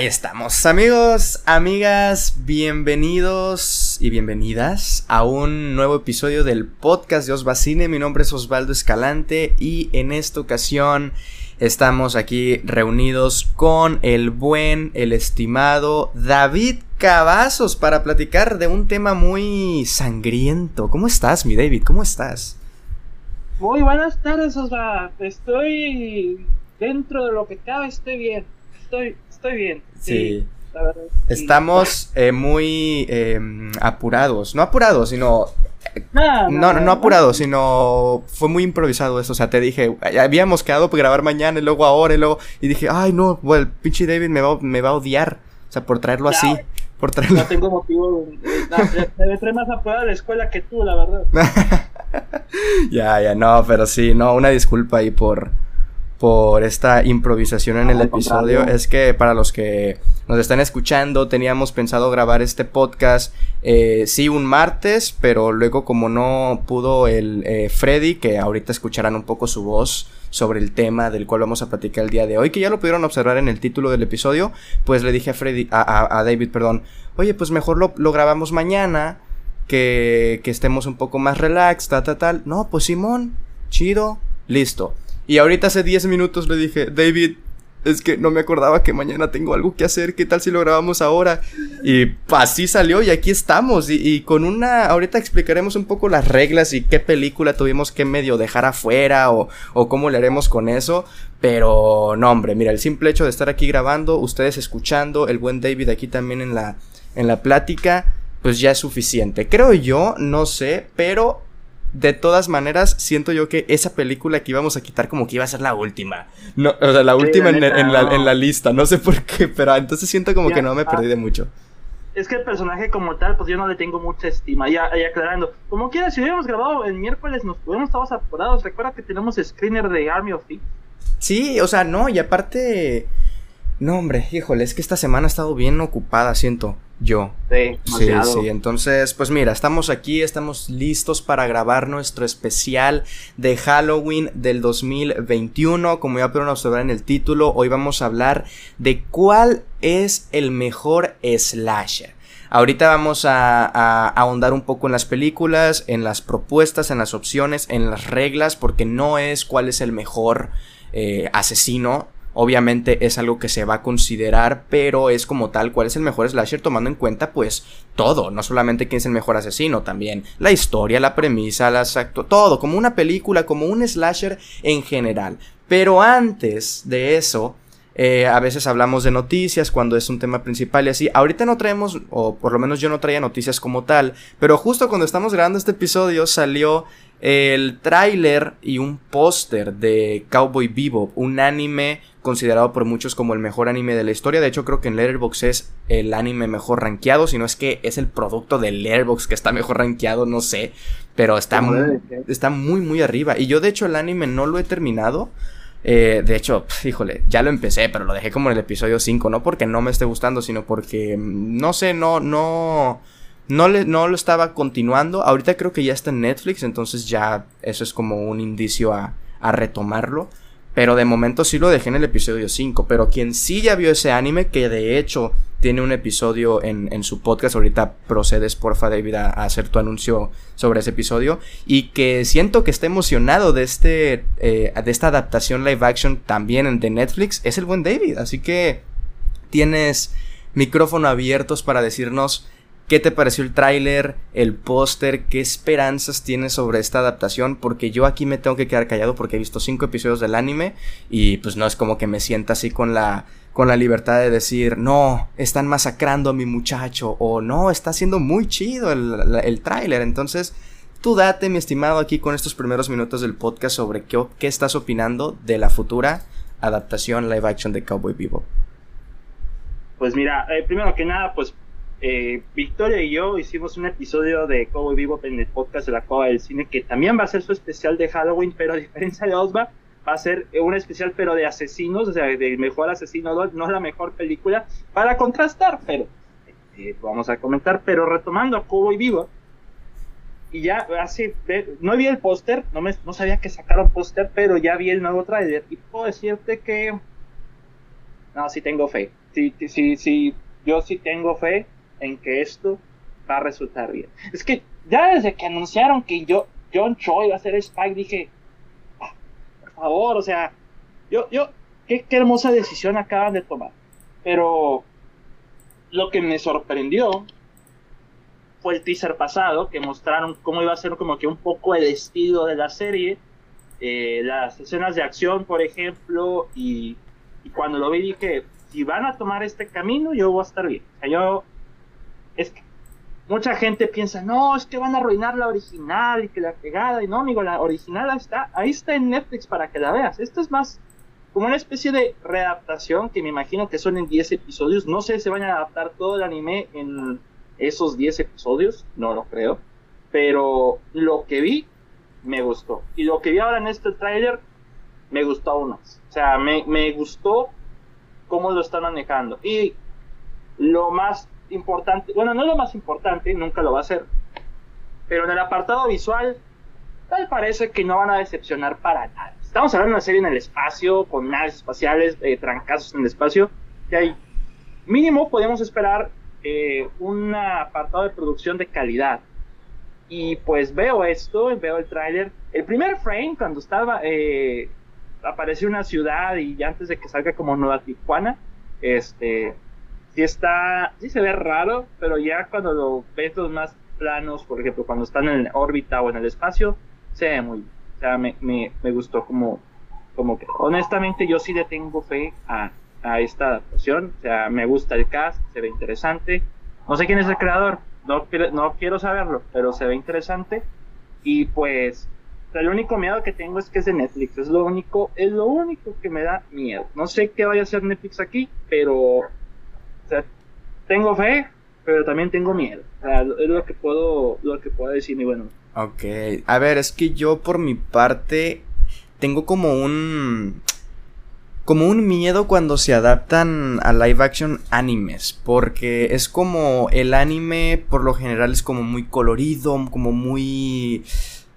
Ahí estamos, amigos, amigas, bienvenidos y bienvenidas a un nuevo episodio del podcast de Osvacine. Mi nombre es Osvaldo Escalante y en esta ocasión estamos aquí reunidos con el buen, el estimado David Cavazos para platicar de un tema muy sangriento. ¿Cómo estás, mi David? ¿Cómo estás? Muy buenas tardes, Osva. Estoy dentro de lo que cabe, estoy bien. Estoy, estoy bien. Sí. Estamos eh, muy em, apurados. No apurados, sino. no, no, no, apurados, sino fue muy improvisado eso. O sea, te dije, habíamos quedado para grabar mañana y luego ahora y luego. Y dije, ay, no, el pinche David me va, me va a odiar. O sea, por traerlo así. Por traerlo. No tengo motivo. me trae más apurado a la escuela que tú, la verdad. ya, ya, no, pero sí, no, una disculpa ahí por, por esta improvisación en el episodio. Es que para los que nos están escuchando, teníamos pensado grabar este podcast, eh, sí, un martes, pero luego como no pudo el eh, Freddy, que ahorita escucharán un poco su voz sobre el tema del cual vamos a platicar el día de hoy, que ya lo pudieron observar en el título del episodio, pues le dije a Freddy, a, David, perdón, oye, pues mejor lo, lo grabamos mañana que, que estemos un poco más relax, tal, tal, tal. No, pues Simón, chido, listo. Y ahorita hace 10 minutos le dije, David, es que no me acordaba que mañana tengo algo que hacer, ¿qué tal si lo grabamos ahora? Y así salió y aquí estamos. Y, con una, ahorita explicaremos un poco las reglas y qué película tuvimos que medio dejar afuera o, o cómo le haremos con eso. Pero no, hombre, mira, el simple hecho de estar aquí grabando, ustedes escuchando, el buen David aquí también en la, en la plática pues ya es suficiente. Creo yo, no sé, pero de todas maneras, siento yo que esa película que íbamos a quitar como que iba a ser la última. No, o sea, la última en, la, lista. No sé por qué, pero entonces siento como que no me perdí de mucho. Es que el personaje como tal, pues yo no le tengo mucha estima. Ya, ya aclarando. Como quiera, si hubiéramos grabado el miércoles, nos hubiéramos estado apurados. Recuerda que tenemos screener de Army of Thieves. Sí, o sea, no, y aparte... No, hombre, híjole, es que esta semana ha estado bien ocupada, siento yo. Sí, sí, sí. Entonces, pues mira, estamos aquí, estamos listos para grabar nuestro especial de Halloween del 2021. Como ya pudieron observar en el título, hoy vamos a hablar de cuál es el mejor slasher. Ahorita vamos a, ahondar un poco en las películas, en las propuestas, en las opciones, en las reglas, porque no es cuál es el mejor eh, asesino Obviamente es algo que se va a considerar, pero es como tal cuál es el mejor slasher tomando en cuenta pues todo, no solamente quién es el mejor asesino, también la historia, la premisa, las acto, todo, como una película, como un slasher en general. Pero antes de eso, eh, a veces hablamos de noticias cuando es un tema principal y así. Ahorita no traemos, o por lo menos yo no traía noticias como tal, pero justo cuando estamos grabando este episodio salió el tráiler y un póster de Cowboy Bebop, un anime considerado por muchos como el mejor anime de la historia. De hecho, creo que en Letterboxd es el anime mejor rankeado, si no es que es el producto de Letterboxd que está mejor rankeado, no sé, pero está muy, está muy muy arriba. Y yo de hecho el anime no lo he terminado. Eh, de hecho, híjole, ya lo empecé, pero lo dejé como en el episodio 5, no porque no me esté gustando, sino porque mm, no sé, no no no, le, no lo estaba continuando. Ahorita creo que ya está en Netflix, entonces ya eso es como un indicio a, a retomarlo. Pero de momento sí lo dejé en el episodio 5. Pero quien sí ya vio ese anime, que de hecho tiene un episodio en, en su podcast, ahorita procedes porfa David a, hacer tu anuncio sobre ese episodio. Y que siento que está emocionado de, este, eh, de esta adaptación live action también de Netflix, es el buen David. Así que tienes micrófono abiertos para decirnos ¿Qué te pareció el tráiler, el póster? ¿Qué esperanzas tienes sobre esta adaptación? Porque yo aquí me tengo que quedar callado porque he visto cinco episodios del anime y pues no es como que me sienta así con la con la libertad de decir, no, están masacrando a mi muchacho o no, está siendo muy chido el, tráiler. Entonces, tú date, mi estimado, aquí con estos primeros minutos del podcast sobre qué, qué estás opinando de la futura adaptación live action de Cowboy Bebop. Pues mira, eh, primero que nada, pues eh, Victoria y yo hicimos un episodio de Cowboy Vivo en el podcast de la Cueva del Cine, que también va a ser su especial de Halloween, pero a diferencia de Osva, va a ser un especial, pero de asesinos, o sea, del mejor asesino, no la mejor película, para contrastar, pero eh, vamos a comentar. Pero retomando a Cowboy Vivo, y ya hace, no vi el póster, no, no sabía que sacaron póster, pero ya vi el nuevo trailer, y puedo decirte que, no, sí tengo fe sí, sí, sí, yo sí tengo fe en que esto va a resultar bien. Es que ya desde que anunciaron que yo, John Choi iba a ser Spike, dije, ah, por favor, o sea, yo, yo, qué, qué hermosa decisión acaban de tomar. Pero lo que me sorprendió fue el teaser pasado, que mostraron cómo iba a ser como que un poco el estilo de la serie, eh, las escenas de acción, por ejemplo, y, y, cuando lo vi dije, si van a tomar este camino, yo voy a estar bien. O sea, yo, es que mucha gente piensa, no, es que van a arruinar la original y que la pegada, y no, amigo, la original está, ahí está en Netflix para que la veas. Esto es más como una especie de readaptación que me imagino que son en 10 episodios. No sé si van a adaptar todo el anime en esos 10 episodios, no lo creo. Pero lo que vi, me gustó. Y lo que vi ahora en este tráiler, me gustó aún más. O sea, me, me gustó cómo lo están manejando. Y lo más importante, bueno, no lo más importante, nunca lo va a ser. Pero en el apartado visual, tal parece que no van a decepcionar para nada. Estamos hablando de una serie en el espacio, con naves espaciales, eh, trancazos en el espacio, que hay mínimo podemos esperar eh, un apartado de producción de calidad. Y pues veo esto, veo el tráiler. El primer frame, cuando estaba, eh, apareció una ciudad y antes de que salga como Nueva Tijuana, este, sí está, sí se ve raro, pero ya cuando lo ves los más planos, por ejemplo, cuando están en órbita o en el espacio, se ve muy. O sea, me, me, me gustó como, como que, honestamente, yo sí le tengo fe a, a esta adaptación. O sea, me gusta el cast, se ve interesante. No sé quién es el creador, no, no quiero saberlo, pero se ve interesante. Y pues, el único miedo que tengo es que es de Netflix. Es lo único, es lo único que me da miedo. No sé qué vaya a hacer Netflix aquí, pero, tengo fe, pero también tengo miedo. O sea, es lo que puedo, lo que puedo decir, mi bueno. Ok, a ver, es que yo por mi parte tengo como un... Como un miedo cuando se adaptan a live action animes, porque es como el anime por lo general es como muy colorido, como muy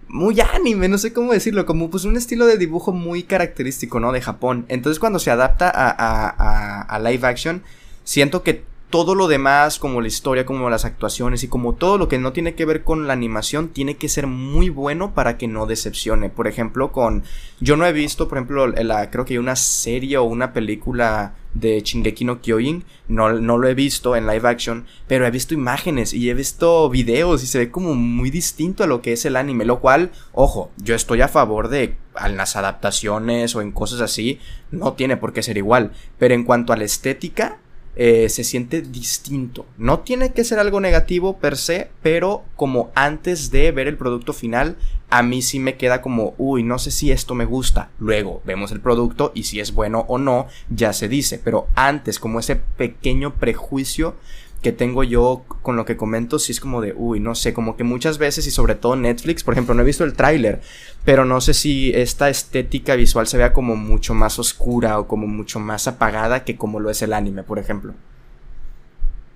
muy anime, no sé cómo decirlo, como pues un estilo de dibujo muy característico, ¿no? De Japón. Entonces cuando se adapta a, a, a, a live action, siento que todo lo demás, como la historia, como las actuaciones y como todo lo que no tiene que ver con la animación, tiene que ser muy bueno para que no decepcione. Por ejemplo, con. Yo no he visto, por ejemplo, creo que hay una serie o una película de Shingeki no Kyojin. No, no lo he visto en live action, pero he visto imágenes y he visto videos y se ve como muy distinto a lo que es el anime. Lo cual, ojo, yo estoy a favor de en las adaptaciones o en cosas así, no tiene por qué ser igual. Pero en cuanto a la estética, eh, se siente distinto. No tiene que ser algo negativo per se, pero como antes de ver el producto final, a mí sí me queda como, uy, no sé si esto me gusta. Luego vemos el producto y si es bueno o no, ya se dice. Pero antes, como ese pequeño prejuicio, que tengo yo con lo que comento, si es como de, uy, no sé, como que muchas veces y sobre todo Netflix, por ejemplo, no he visto el tráiler, pero no sé si esta estética visual se vea como mucho más oscura o como mucho más apagada que como lo es el anime, por ejemplo.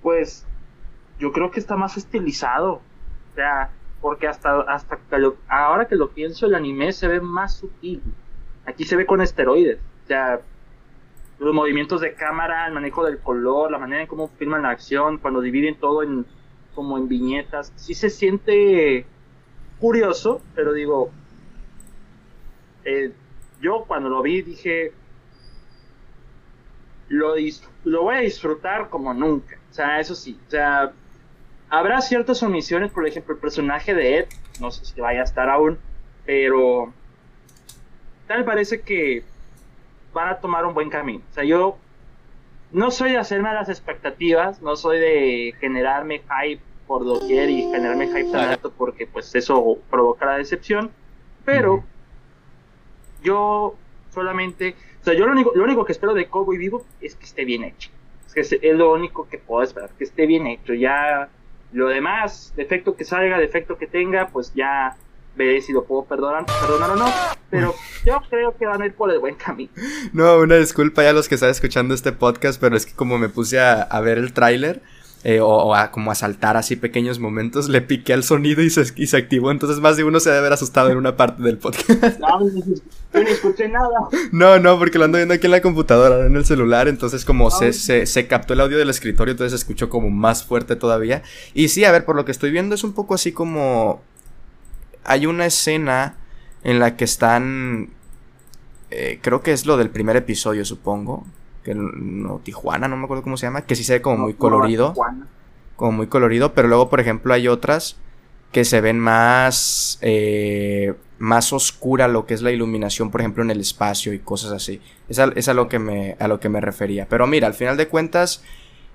Pues yo creo que está más estilizado, o sea, porque hasta, hasta ahora que lo pienso, el anime se ve más sutil. Aquí se ve con esteroides, o sea, los movimientos de cámara, el manejo del color, la manera en cómo filman la acción, cuando dividen todo en como en viñetas, sí se siente curioso, pero digo, eh, yo cuando lo vi dije, lo, lo voy a disfrutar como nunca, o sea, eso sí, o sea, habrá ciertas omisiones, por ejemplo, el personaje de Ed, no sé si vaya a estar aún, pero tal parece que van a tomar un buen camino. O sea, yo no soy de hacerme las expectativas, no soy de generarme hype por doquier y generarme hype tan alto porque pues eso provoca la decepción, pero yo solamente, o sea, yo lo único, lo único que espero de Cowboy Vivo es que esté bien hecho. Es que es, lo único que puedo esperar, que esté bien hecho. Ya lo demás, defecto que salga, defecto que tenga, pues ya veré si lo puedo perdonar, perdonar o no, pero yo creo que van a ir por el buen camino. No, una disculpa ya a los que están escuchando este podcast, pero es que como me puse a, ver el tráiler, eh, o, a, como a saltar así pequeños momentos, le piqué al sonido y se, y se activó. Entonces más de uno se debe haber asustado en una parte del podcast. No, yo ni escuché nada. No, no, porque lo ando viendo aquí en la computadora, en el celular. Entonces como se, se, se, captó el audio del escritorio, entonces se escuchó como más fuerte todavía. Y sí, a ver, por lo que estoy viendo es un poco así como... Hay una escena en la que están... Eh, creo que es lo del primer episodio, supongo que no, Tijuana, no me acuerdo cómo se llama, que sí se ve como muy colorido. como muy colorido, pero luego, por ejemplo, hay otras que se ven más, eh, más oscura lo que es la iluminación, por ejemplo, en el espacio y cosas así. Es a, lo, que me, a lo que me refería. Pero mira, al final de cuentas,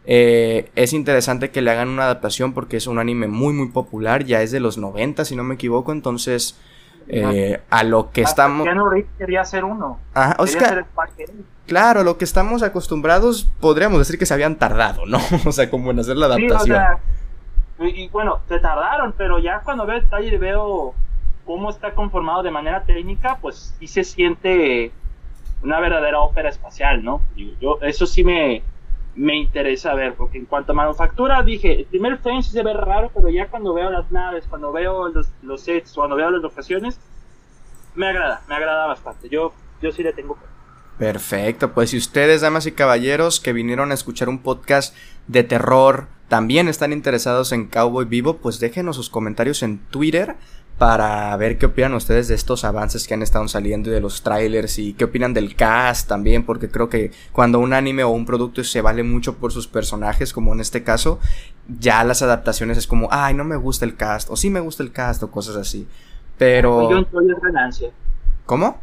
eh, es interesante que le hagan una adaptación porque es un anime muy, muy popular, ya es de los 90, si no me equivoco, entonces... Eh, a lo que estamos. quería hacer uno. Ajá, Oscar. Claro, lo que estamos acostumbrados, podríamos decir que se habían tardado, ¿no? o sea, como en hacer la adaptación. y, bueno, se tardaron, pero ya cuando veo el taller y veo cómo está conformado de manera técnica, pues sí se siente una verdadera ópera espacial, ¿no? yo, eso sí me, me interesa ver, porque en cuanto a manufactura, dije, el primer frame sí se ve raro, pero ya cuando veo las naves, cuando veo los, los sets, cuando veo las locaciones, me agrada, me agrada bastante. Yo, yo sí le tengo Perfecto, pues si ustedes, damas y caballeros, que vinieron a escuchar un podcast de terror, también están interesados en Cowboy Vivo, pues déjenos sus comentarios en Twitter para ver qué opinan ustedes de estos avances que han estado saliendo y de los trailers y qué opinan del cast también, porque creo que cuando un anime o un producto se vale mucho por sus personajes, como en este caso, ya las adaptaciones es como, ay, no me gusta el cast, o sí me gusta el cast, o cosas así. Pero... ¿Cómo?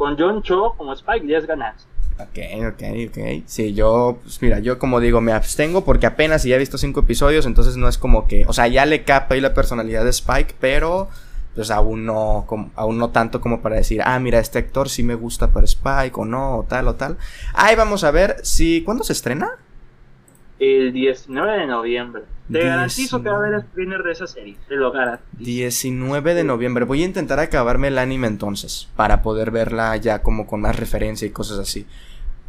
con John Cho como Spike Lee es ganancia. Ok, ok, ok. Sí, yo, pues mira, yo como digo, me abstengo porque apenas ya he visto cinco episodios, entonces no es como que, o sea, ya le capa ahí la personalidad de Spike, pero pues aún no, aún no tanto como para decir, ah, mira, este actor sí me gusta para Spike o no, o tal o tal. Ahí vamos a ver si, ¿cuándo se estrena? el 19 de noviembre. Te garantizo que va a haber screener de esa serie, te lo garantizo. 19 de noviembre. Voy a intentar acabarme el anime entonces, para poder verla ya como con más referencia y cosas así.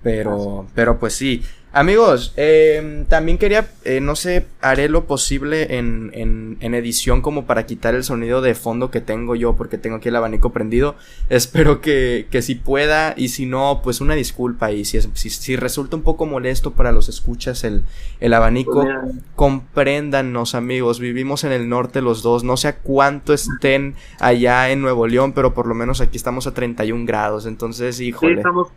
Pero, pero pues sí. Amigos, eh, también quería, eh, no sé, haré lo posible en, en, en, edición como para quitar el sonido de fondo que tengo yo porque tengo aquí el abanico prendido. Espero que, que si pueda y si no, pues una disculpa y si, es, si, si resulta un poco molesto para los escuchas el, el abanico, pues compréndanos amigos, vivimos en el norte los dos, no sé a cuánto estén allá en Nuevo León, pero por lo menos aquí estamos a 31 grados, entonces híjole. estamos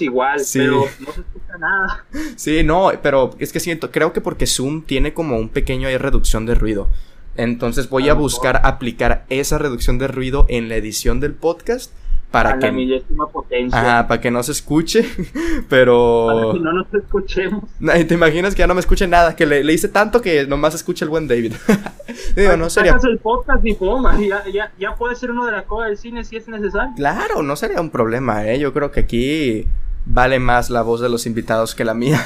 igual, pero no se escucha nada. Sí, no, pero es que siento, creo que porque Zoom tiene como un pequeño ahí reducción de ruido. Entonces voy a, buscar aplicar esa reducción de ruido en la edición del podcast para que potencia. para que no se escuche, pero para que no nos escuchemos. ¿Te imaginas que ya no me escuche nada? Que le, le hice tanto que nomás escuche el buen David. Digo, no sería el podcast y ya, ya, ya, puede ser uno de la cola del cine si es necesario. Claro, no sería un problema, ¿eh? Yo creo que aquí vale más la voz de los invitados que la mía.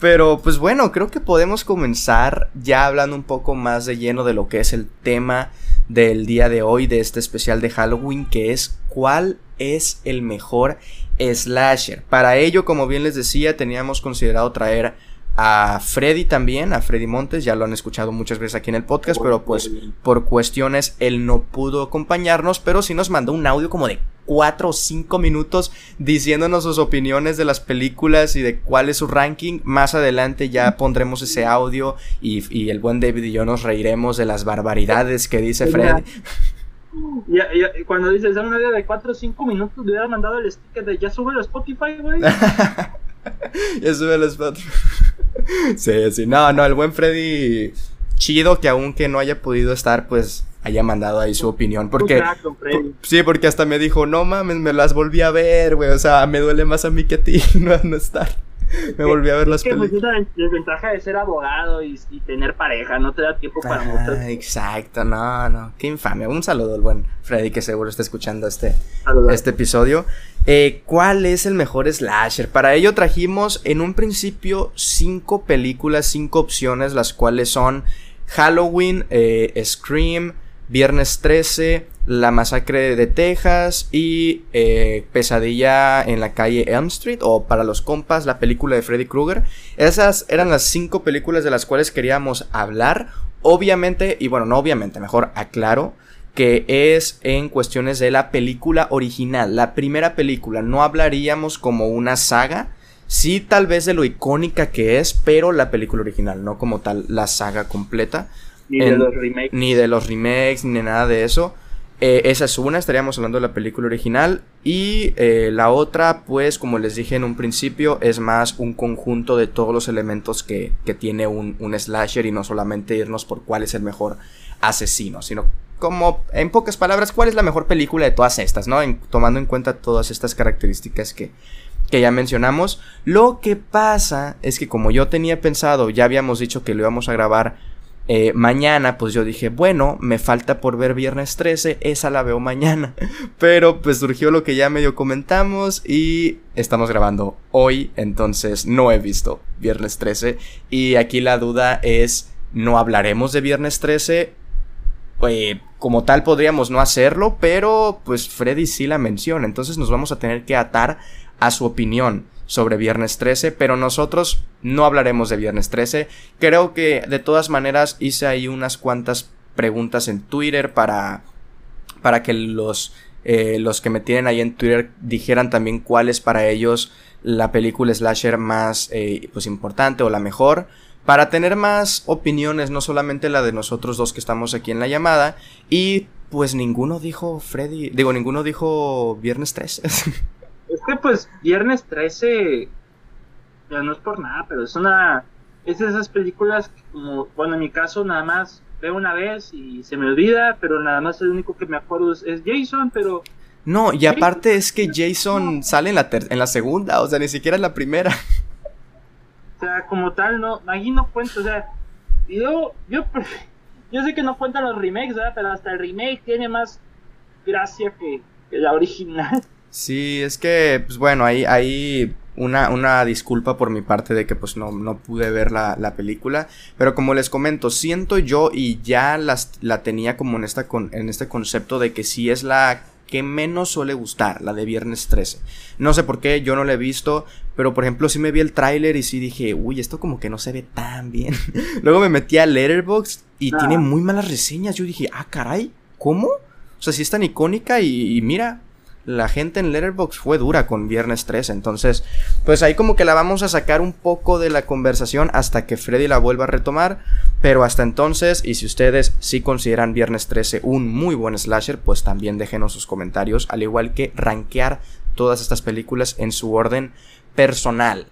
Pero pues bueno, creo que podemos comenzar ya hablando un poco más de lleno de lo que es el tema del día de hoy, de este especial de Halloween, que es cuál es el mejor slasher. Para ello, como bien les decía, teníamos considerado traer a Freddy también, a Freddy Montes, ya lo han escuchado muchas veces aquí en el podcast, pero pues por cuestiones él no pudo acompañarnos, pero sí nos mandó un audio como de 4 o 5 minutos diciéndonos sus opiniones de las películas y de cuál es su ranking. Más adelante ya pondremos ese audio y, el buen David y yo nos reiremos de las barbaridades que dice Freddy. Cuando dices un audio de 4 o 5 minutos, le hubiera mandado el sticker de ya sube a Spotify, güey. ya sube a Spotify. sí, sí, no, no, el buen Freddy, chido que aunque no haya podido estar, pues haya mandado ahí su opinión. Porque. Sí, porque hasta me dijo, no mames, me las volví a ver, güey. O sea, me duele más a mí que a ti no, estar. Me volví a ver las películas. Es la desventaja de ser abogado y, tener pareja, no te da tiempo para ah, Exacto, no, no, qué infamia. Un saludo al buen Freddy que seguro está escuchando este, este episodio. Eh, ¿Cuál es el mejor slasher? Para ello trajimos en un principio cinco películas, cinco opciones, las cuales son Halloween, eh, Scream, Viernes 13, La Masacre de Texas y eh, Pesadilla en la calle Elm Street o para los compas la película de Freddy Krueger. Esas eran las cinco películas de las cuales queríamos hablar. Obviamente, y bueno, no obviamente, mejor aclaro, que es en cuestiones de la película original, la primera película. No hablaríamos como una saga, sí tal vez de lo icónica que es, pero la película original, no como tal la saga completa. Ni de los remakes. Ni de los remakes, ni nada de eso. Eh, esa es una, estaríamos hablando de la película original. Y eh, la otra, pues, como les dije en un principio, es más un conjunto de todos los elementos que, que tiene un, un, slasher y no solamente irnos por cuál es el mejor asesino, sino como, en pocas palabras, cuál es la mejor película de todas estas, ¿no? tomando en cuenta todas estas características que, que ya mencionamos. Lo que pasa es que como yo tenía pensado, ya habíamos dicho que lo íbamos a grabar eh, mañana, pues yo dije, bueno, me falta por ver viernes 13, esa la veo mañana. Pero pues surgió lo que ya medio comentamos y estamos grabando hoy, entonces no he visto viernes 13. Y aquí la duda es, ¿no hablaremos de viernes 13? Eh, como tal podríamos no hacerlo, pero pues Freddy sí la menciona, entonces nos vamos a tener que atar a su opinión sobre Viernes 13, pero nosotros no hablaremos de Viernes 13. Creo que de todas maneras hice ahí unas cuantas preguntas en Twitter para, para que los, eh, los que me tienen ahí en Twitter dijeran también cuál es para ellos la película slasher más eh, pues importante o la mejor para tener más opiniones, no solamente la de nosotros dos que estamos aquí en la llamada, y pues ninguno dijo Freddy, digo, ninguno dijo Viernes 13. Es que pues Viernes 13, ya no es por nada, pero es una, es de esas películas que como, bueno, en mi caso nada más veo una vez y se me olvida, pero nada más el único que me acuerdo es, Jason, pero... No, y aparte es que Jason sale en la, en la segunda, o sea, ni siquiera en la primera. O sea, como tal, no, ahí no cuento, o sea, yo, yo, yo sé que no cuentan los remakes, ¿verdad? Pero hasta el remake tiene más gracia que, que la original. Sí, es que, pues bueno, ahí, ahí una, una disculpa por mi parte de que pues no, no pude ver la, la, película. Pero como les comento, siento yo y ya las, la tenía como en, esta con, en este concepto de que sí es la que menos suele gustar, la de Viernes 13. No sé por qué, yo no la he visto, pero por ejemplo sí me vi el tráiler y sí dije, uy, esto como que no se ve tan bien. Luego me metí a Letterboxd y ah. tiene muy malas reseñas. Yo dije, ah, caray, ¿cómo? O sea, sí es tan icónica y, y mira, la gente en Letterboxd fue dura con Viernes 3, entonces pues ahí como que la vamos a sacar un poco de la conversación hasta que Freddy la vuelva a retomar, pero hasta entonces y si ustedes sí consideran Viernes 13 un muy buen slasher, pues también déjenos sus comentarios, al igual que rankear todas estas películas en su orden personal.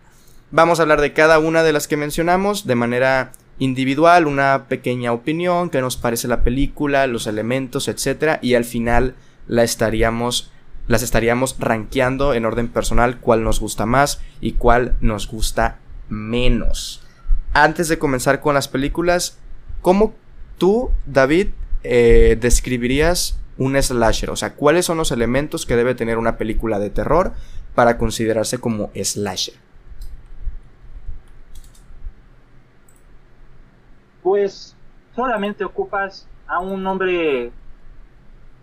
Vamos a hablar de cada una de las que mencionamos de manera individual, una pequeña opinión, qué nos parece la película, los elementos, etcétera, y al final la estaríamos las estaríamos rankeando en orden personal cuál nos gusta más y cuál nos gusta menos. Antes de comenzar con las películas, ¿cómo tú, David, eh, describirías un slasher? O sea, ¿cuáles son los elementos que debe tener una película de terror para considerarse como slasher? Pues solamente ocupas a un hombre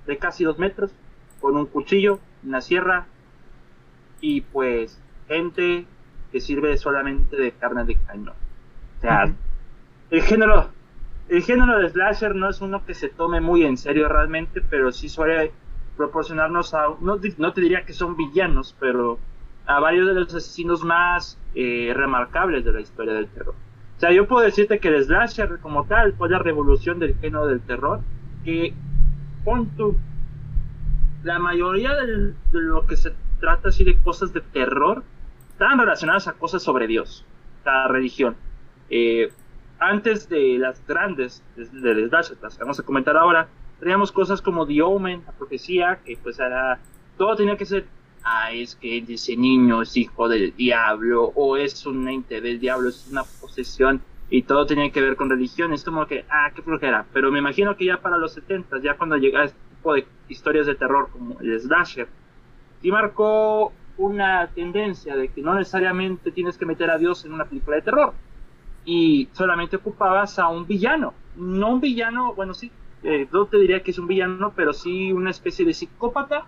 de casi dos metros con un cuchillo, una sierra y pues gente que sirve solamente de carne de cañón. O sea, el género el género de slasher no es uno que se tome muy en serio realmente, pero sí suele proporcionarnos a, no, no te diría que son villanos, pero a varios de los asesinos más eh, remarcables de la historia del terror. O sea, yo puedo decirte que el slasher como tal fue la revolución del género del terror, que pon tu la mayoría de, lo que se trata así de cosas de terror están relacionadas a cosas sobre Dios, a religión. Eh, antes de las grandes, de, de las que vamos a comentar ahora, teníamos cosas como The Omen, la profecía, que pues era, todo tenía que ser, ah, es que ese niño es hijo del diablo, o es un ente del diablo, es una posesión, y todo tenía que ver con religión, es como que, ah, qué flojera, pero me imagino que ya para los 70, ya cuando llega de historias de terror como el slasher, y marcó una tendencia de que no necesariamente tienes que meter a Dios en una película de terror y solamente ocupabas a un villano, no un villano, bueno sí, eh, no te diría que es un villano, pero sí una especie de psicópata,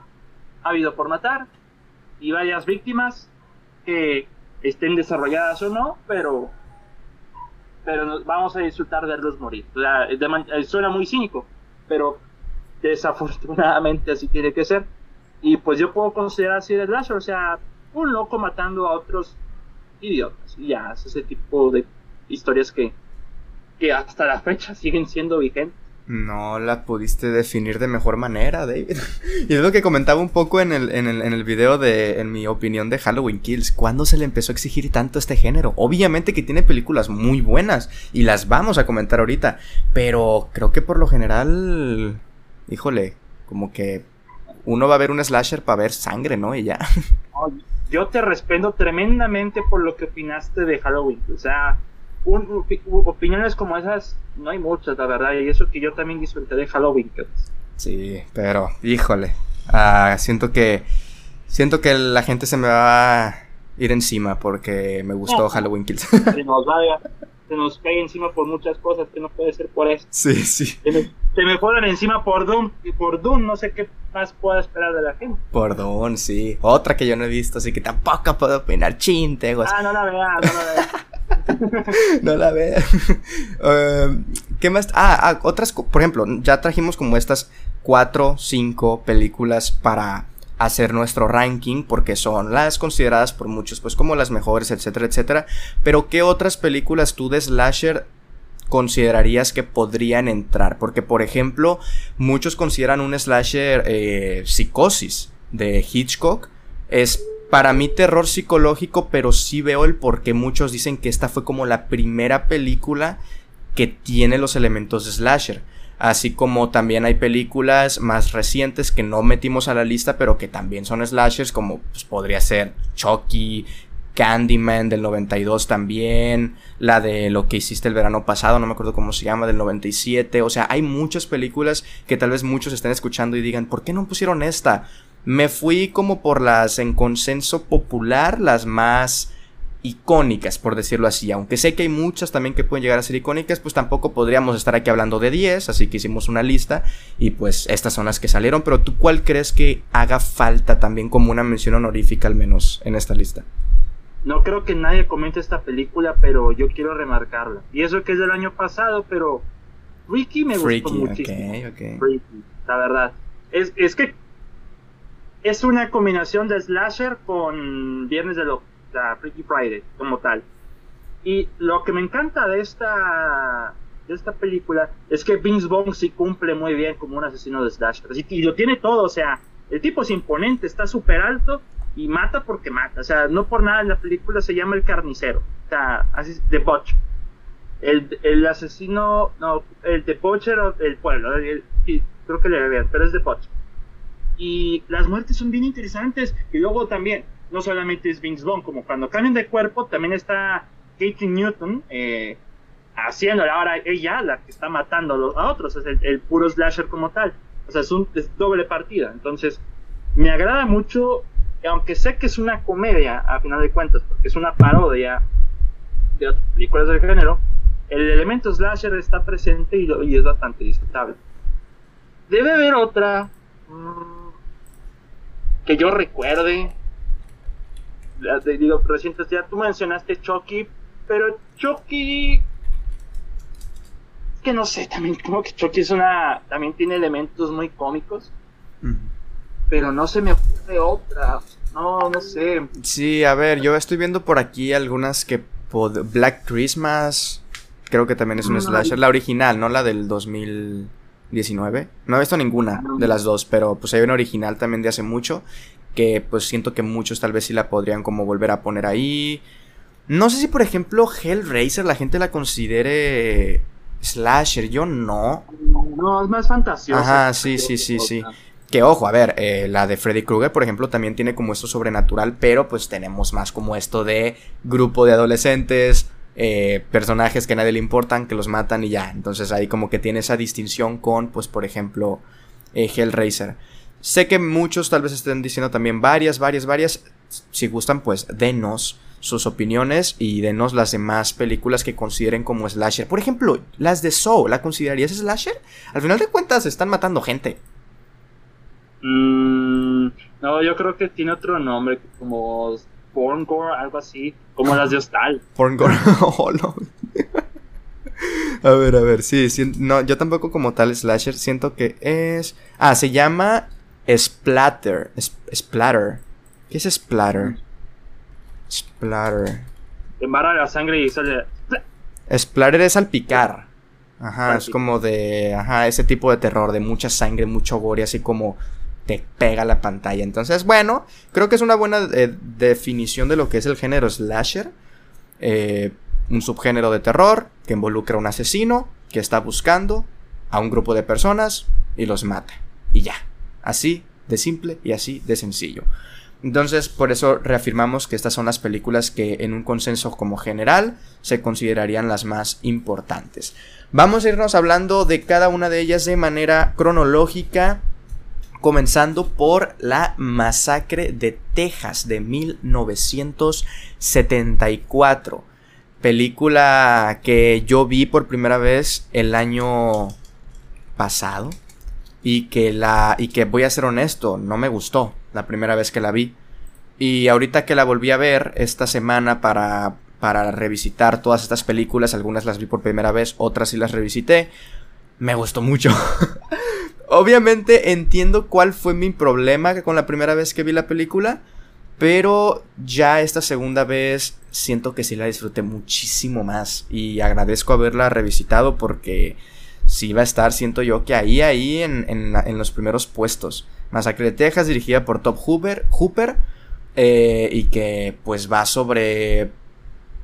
habido por matar, y varias víctimas que estén desarrolladas o no, pero pero vamos a disfrutar de verlos morir. Sea, eh, suena muy cínico, pero desafortunadamente así tiene que ser. Y pues yo puedo considerar así el slasher, o sea, un loco matando a otros idiotas. Y ya, es ese tipo de historias que, que hasta la fecha siguen siendo vigentes. No la pudiste definir de mejor manera, David. y es lo que comentaba un poco en el, en el, en el video de, en mi opinión, de Halloween Kills. ¿Cuándo se le empezó a exigir tanto este género? Obviamente que tiene películas muy buenas y las vamos a comentar ahorita. Pero creo que por lo general, híjole, como que uno va a ver un slasher para ver sangre, ¿no? Y ya. Yo te respeto tremendamente por lo que opinaste de Halloween. O sea, opiniones como esas no hay muchas, la verdad. Y eso que yo también disfruté de Halloween. Sí, pero, híjole. Ah, siento que. Siento que la gente se me va a ir encima porque me gustó Halloween Kills. Nos se nos cae encima por muchas cosas que no puede ser por eso. Sí, sí. Se me, se encima por Doom y por Doom no sé qué más pueda esperar de la gente. Por Doom, sí. Otra que yo no he visto, así que tampoco puedo opinar. Chinte, Ah, no la veas, no la veas. no la ve. Em, ¿Qué más? Ah, ah, otras, por ejemplo, ya trajimos como estas cuatro, cinco películas para hacer nuestro ranking porque son las consideradas por muchos pues como las mejores, etcétera, etcétera. Pero ¿qué otras películas tú de slasher considerarías que podrían entrar? Porque por ejemplo, muchos consideran un slasher eh, psicosis de Hitchcock. Es para mí terror psicológico, pero sí veo el por qué muchos dicen que esta fue como la primera película que tiene los elementos de slasher. Así como también hay películas más recientes que no metimos a la lista, pero que también son slashers, como pues, podría ser Chucky, Candyman del 92 también, la de lo que hiciste el verano pasado, no me acuerdo cómo se llama, del 97. O sea, hay muchas películas que tal vez muchos estén escuchando y digan, ¿por qué no pusieron esta? Me fui como por las en consenso popular, las más icónicas, por decirlo así. Aunque sé que hay muchas también que pueden llegar a ser icónicas, pues tampoco podríamos estar aquí hablando de 10, así que hicimos una lista y pues estas son las que salieron. Pero tú, ¿cuál crees que haga falta también como una mención honorífica al menos en esta lista? No creo que nadie comente esta película, pero yo quiero remarcarla. Y eso que es del año pasado, pero Ricky me gustó muchísimo. Okay, la verdad. Es, es que es una combinación de slasher con Viernes de lo la Freaky Friday como tal. Y lo que me encanta de esta de esta película es que Vince Vaughn sí cumple muy bien como un asesino de slasher. Y lo tiene todo, o sea, el tipo es imponente, está súper alto y mata porque mata. O sea, no por nada en la película se llama el carnicero. O sea, así The Butcher. El, el asesino, no, el The Butcher, el pueblo, creo que le vean, pero es The Butcher y las muertes son bien interesantes. Y luego también, no solamente es Vince Vaughn, como cuando cambian de cuerpo, también está Katie Newton eh, ahora ella la que está matando a otros, es el, puro slasher como tal. O sea, es un doble partida. Entonces, me agrada mucho, aunque sé que es una comedia a final de cuentas, porque es una parodia de otras películas del género, el elemento slasher está presente y, y es bastante disfrutable. Debe haber otra. Mm, que yo recuerde. Digo, recientes ya tú mencionaste Chucky, pero Chucky es que no sé, también como que Chucky es una también tiene elementos muy cómicos. Pero no se me ocurre otra. No, no sé. Sí, a ver, yo estoy viendo por aquí algunas que Black Christmas creo que también es un slasher, la original, no la del 2000 19. No he visto ninguna de las dos, pero pues hay una original también de hace mucho que pues siento que muchos tal vez sí la podrían como volver a poner ahí. No sé si por ejemplo Hellraiser la gente la considere slasher, yo no. No, es más fantasiosa. Ajá, sí, sí, sí, sí. Que ojo, a ver, eh, la de Freddy Krueger, por ejemplo, también tiene como esto sobrenatural, pero pues tenemos más como esto de grupo de adolescentes, eh, personajes que a nadie le importan, que los matan y ya. Entonces ahí como que tiene esa distinción con, pues por ejemplo, eh, Hellraiser. Sé que muchos tal vez estén diciendo también varias, varias, varias. Si gustan, pues denos sus opiniones y denos las demás películas que consideren como slasher. Por ejemplo, las de Saw, ¿la considerarías slasher? Al final de cuentas están matando gente. Mm, no, yo creo que tiene otro nombre, como Porngore, algo así, como las de Hostal. Porngore, oh, A ver, a ver, sí, no, yo tampoco como tal slasher, siento que es... Ah, se llama Splatter, Splatter. ¿Qué es Splatter? Splatter. Embarra la sangre y sale... Splatter es salpicar. Ajá, es como de... Ajá, ese tipo de terror, de mucha sangre, mucho gore, así como te pega la pantalla. Entonces, bueno, creo que es una buena eh, definición de lo que es el género slasher. Eh, un subgénero de terror que involucra a un asesino que está buscando a un grupo de personas y los mata. Y ya. Así de simple y así de sencillo. Entonces, por eso reafirmamos que estas son las películas que en un consenso como general se considerarían las más importantes. Vamos a irnos hablando de cada una de ellas de manera cronológica comenzando por la masacre de Texas de 1974. Película que yo vi por primera vez el año pasado y que la y que voy a ser honesto, no me gustó la primera vez que la vi. Y ahorita que la volví a ver esta semana para para revisitar todas estas películas, algunas las vi por primera vez, otras sí las revisité, me gustó mucho. Obviamente entiendo cuál fue mi problema con la primera vez que vi la película, pero ya esta segunda vez siento que sí la disfruté muchísimo más y agradezco haberla revisitado porque sí va a estar, siento yo, que ahí, ahí en, en, los primeros puestos. Masacre de Texas, dirigida por Top Hooper, eh, y que pues va sobre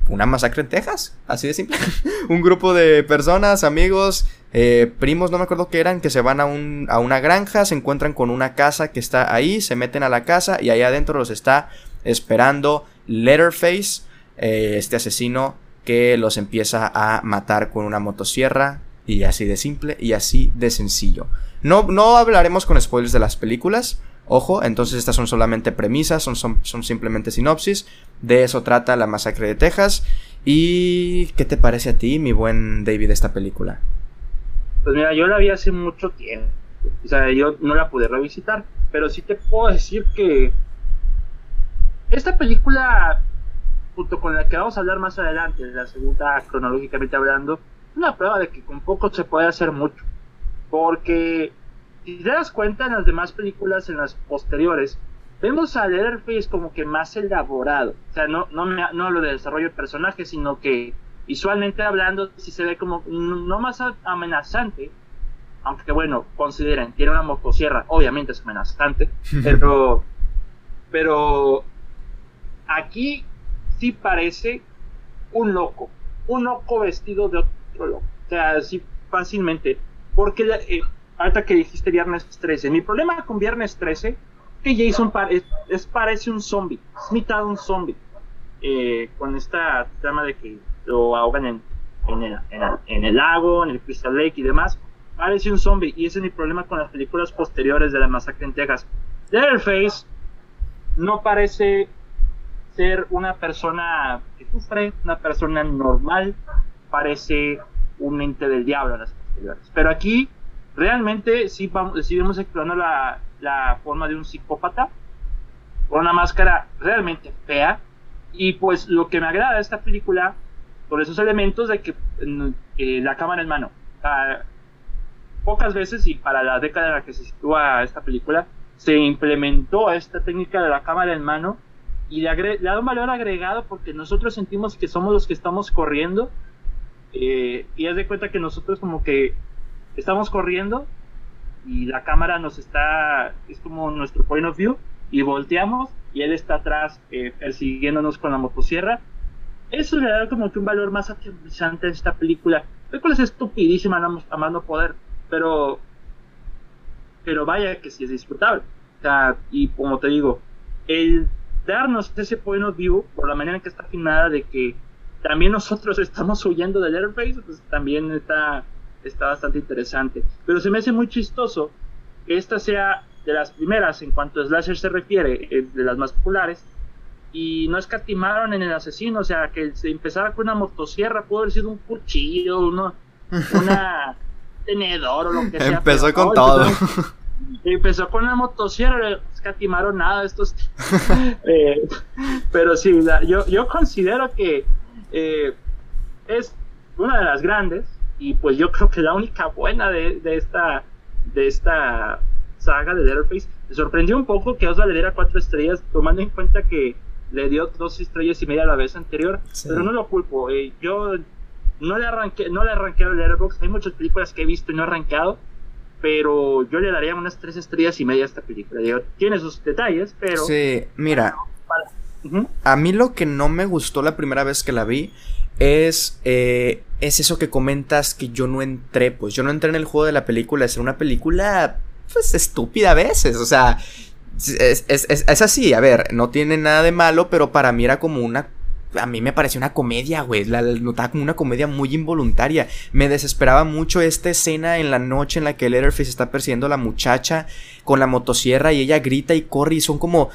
una masacre en Texas, así de simple. un grupo de personas, amigos, eh, primos, no me acuerdo qué eran, que se van a, un, a una granja, se encuentran con una casa que está ahí, se meten a la casa y ahí adentro los está esperando Letterface, eh, este asesino que los empieza a matar con una motosierra y así de simple y así de sencillo. No, no hablaremos con spoilers de las películas, Ojo, entonces estas son solamente premisas, son, son, son, simplemente sinopsis. De eso trata la masacre de Texas. ¿Y qué te parece a ti, mi buen David, esta película? Pues mira, yo la vi hace mucho tiempo. O sea, yo no la pude revisitar. Pero sí te puedo decir que esta película, junto con la que vamos a hablar más adelante, la segunda cronológicamente hablando, una prueba de que con poco se puede hacer mucho. Porque si te das cuenta en las demás películas, en las posteriores, vemos a Leatherface como que más elaborado. O sea, no, no, no hablo de desarrollo de personaje, sino que visualmente hablando, si se ve como no más amenazante, aunque bueno, consideren, tiene una motosierra, obviamente es amenazante, pero, pero aquí sí parece un loco, un loco vestido de loco. O sea, sí, fácilmente. Porque eh, ahorita que dijiste Viernes 13, mi problema con Viernes 13 que Jason es, parece un zombie, es mitad un zombie, eh, con esta trama de que lo ahogan en, en, el, en, el, lago, en el Crystal Lake y demás, parece un zombie, y ese es mi problema con las películas posteriores de la masacre en Texas. Leatherface no parece ser una persona que sufre, una persona normal, parece un ente del diablo en las posteriores. Pero aquí realmente sí, vamos, sí vamos explorando la, la forma de un psicópata con una máscara realmente fea. Y pues lo que me agrada de esta película, por esos elementos de que eh, la cámara en mano. pocas veces y para la década en la que se sitúa esta película, se implementó esta técnica de la cámara en mano y le, da un valor agregado porque nosotros sentimos que somos los que estamos corriendo eh, y haz de cuenta que nosotros como que estamos corriendo y la cámara nos está, es como nuestro point of view, y volteamos y él está atrás eh, persiguiéndonos con la motosierra. Eso le da como que un valor más aterrizante a esta película. La película es estupidísima, amando poder, pero, pero vaya que sí es disfrutable. y como te digo, el darnos ese point of view, por la manera en que está filmada, de que también nosotros estamos huyendo del Airface, pues también está está bastante interesante. Pero se me hace muy chistoso que esta sea de las primeras en cuanto a slasher se refiere, eh, de las más populares, y no escatimaron en el asesino, o sea, que se empezaba con una motosierra, pudo haber sido un cuchillo, uno, una tenedor o lo que sea. Empezó con todo. Empezó, con una motosierra, escatimaron nada estos. Eh, pero sí, yo, yo considero que eh, es una de las grandes y pues yo creo que la única buena de, de esta de esta saga de Leatherface. Me sorprendió un poco que Oswald le diera cuatro estrellas, tomando en cuenta que le dio dos estrellas y media la vez anterior, pero no lo culpo. Eh, yo no le arranqué, no le arranqué a Letterboxd. Hay muchas películas que he visto y no he arranqueado, pero yo le daría unas tres estrellas y media a esta película. tiene sus detalles, pero. Sí, mira. A mí lo que no me gustó la primera vez que la vi es, eh, es eso que comentas que yo no entré. Pues yo no entré en el juego de la película. Es una película, pues, estúpida a veces. O sea, es, es, es, así, a ver, no tiene nada de malo, pero para mí era como una a mí me pareció una comedia, güey. La, notaba como una comedia muy involuntaria. Me desesperaba mucho esta escena en la noche en la que Letterface está persiguiendo a la muchacha con la motosierra y ella grita y corre y son como.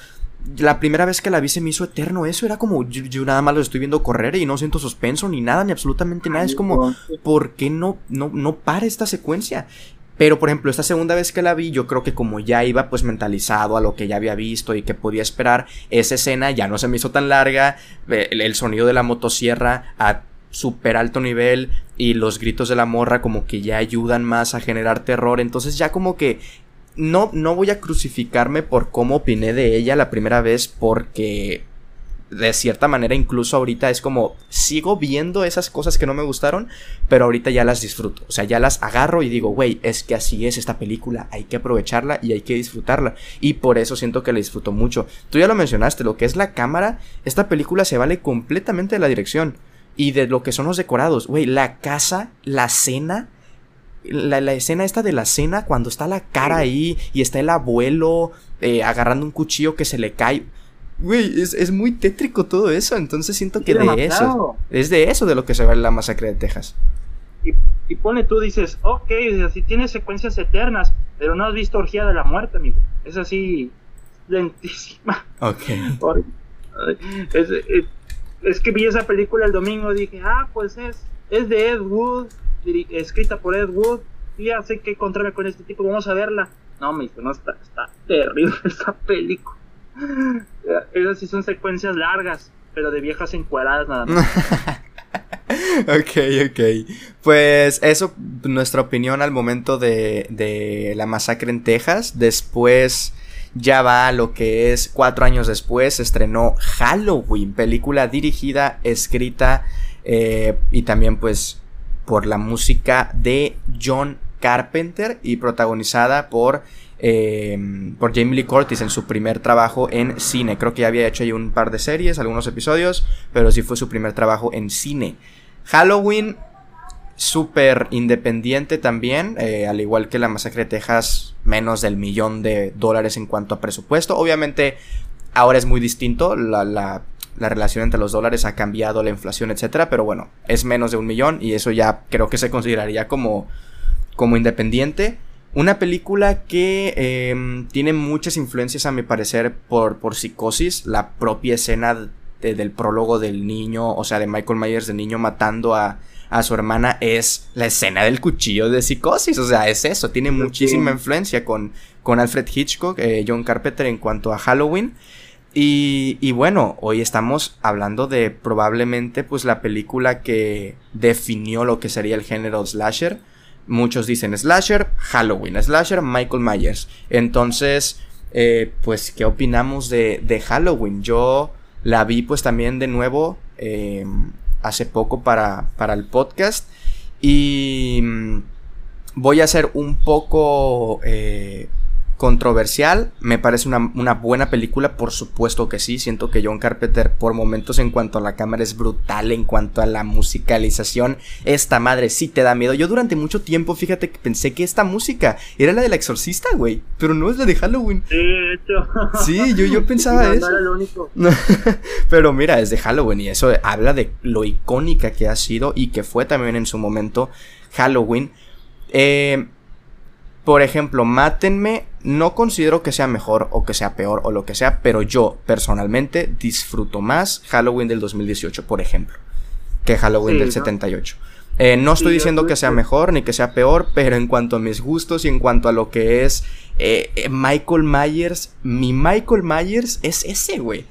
La primera vez que la vi se me hizo eterno eso. Era como, yo, nada más lo estoy viendo correr y no siento suspenso ni nada, ni absolutamente nada. Es como, ¿por qué no, no, no para esta secuencia? Pero, por ejemplo, esta segunda vez que la vi, yo creo que como ya iba pues mentalizado a lo que ya había visto y que podía esperar, esa escena ya no se me hizo tan larga, el, sonido de la motosierra a super alto nivel y los gritos de la morra como que ya ayudan más a generar terror, entonces ya como que no, no voy a crucificarme por cómo opiné de ella la primera vez porque de cierta manera incluso ahorita es como sigo viendo esas cosas que no me gustaron, pero ahorita ya las disfruto. O sea, ya las agarro y digo, güey, es que así es esta película, hay que aprovecharla y hay que disfrutarla. Y por eso siento que la disfruto mucho. Tú ya lo mencionaste, lo que es la cámara, esta película se vale completamente de la dirección y de lo que son los decorados. Güey, la casa, la cena, la, escena esta de la cena, cuando está la cara ahí y está el abuelo eh, agarrando un cuchillo que se le cae. Güey, es, muy tétrico todo eso, entonces siento que de eso. Es de eso de lo que se ve la masacre de Texas. Y, y pone tú, dices, ok, así tiene secuencias eternas, pero no has visto Orgía de la Muerte, amigo. Es así, lentísima. Ok. es, que vi esa película el domingo y dije, ah, pues es, es de Ed Wood, escrita por Ed Wood, y ya sé que encontrarme con este tipo, vamos a verla. No, me dijo, no, está, está terrible esa película. Esas sí son secuencias largas, pero de viejas encuadradas nada más. ok, ok. Pues eso, nuestra opinión al momento de, de la masacre en Texas. Después ya va lo que es cuatro años después, estrenó Halloween, película dirigida, escrita eh, y también pues por la música de John Carpenter y protagonizada por eh, por Jamie Lee Curtis en su primer trabajo en cine. Creo que ya había hecho ahí un par de series, algunos episodios, pero sí fue su primer trabajo en cine. Halloween, súper independiente también, eh, al igual que la masacre de Texas, menos del millón de dólares en cuanto a presupuesto. Obviamente, ahora es muy distinto, la, la, la relación entre los dólares ha cambiado, la inflación, etcétera, pero bueno, es menos de un millón y eso ya creo que se consideraría como, como independiente. Una película que em, tiene muchas influencias a mi parecer por, por psicosis, la propia escena del prólogo del niño, o sea, de Michael Myers de niño matando a, a su hermana es la escena del cuchillo de psicosis, o sea, es eso, tiene muchísima influencia con, con Alfred Hitchcock, eh, John Carpenter en cuanto a Halloween. Y, bueno, hoy estamos hablando de probablemente pues la película que definió lo que sería el género slasher Muchos dicen slasher, Halloween, slasher, Michael Myers. Entonces, eh, pues, ¿qué opinamos de, Halloween? Yo la vi pues también de nuevo eh, hace poco para, para el podcast. Y mm, voy a ser un poco eh, controversial, me parece una, buena película, por supuesto que sí, siento que John Carpenter por momentos en cuanto a la cámara es brutal, en cuanto a la musicalización, esta madre sí te da miedo. Yo durante mucho tiempo, fíjate que pensé que esta música era la del exorcista, güey, pero no es la de Halloween. Sí, yo, yo pensaba eso. pero mira, es de Halloween y eso habla de lo icónica que ha sido y que fue también en su momento Halloween. Eh, por ejemplo, Mátenme no considero que sea mejor o que sea peor o lo que sea, pero yo personalmente disfruto más Halloween del 2018, por ejemplo, que Halloween del 78. Eh, no estoy diciendo que sea mejor ni que sea peor, pero en cuanto a mis gustos y en cuanto a lo que es eh, eh, Michael Myers, mi Michael Myers es ese, güey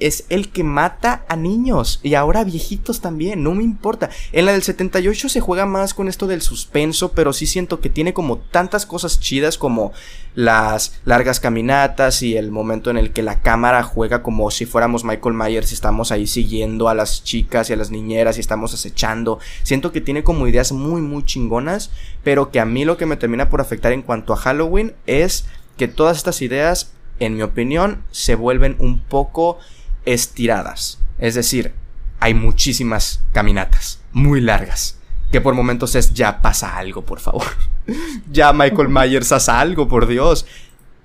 es el que mata a niños y ahora viejitos también, no me importa. En la del 78 se juega más con esto del suspenso, pero sí siento que tiene como tantas cosas chidas como las largas caminatas y el momento en el que la cámara juega como si fuéramos Michael Myers y estamos ahí siguiendo a las chicas y a las niñeras y estamos acechando. Siento que tiene como ideas muy muy chingonas, pero que a mí lo que me termina por afectar en cuanto a Halloween es que todas estas ideas, en mi opinión, se vuelven un poco estiradas. Es decir, hay muchísimas caminatas, muy largas. Que por momentos es ya pasa algo, por favor. ya Michael Myers hace algo, por Dios.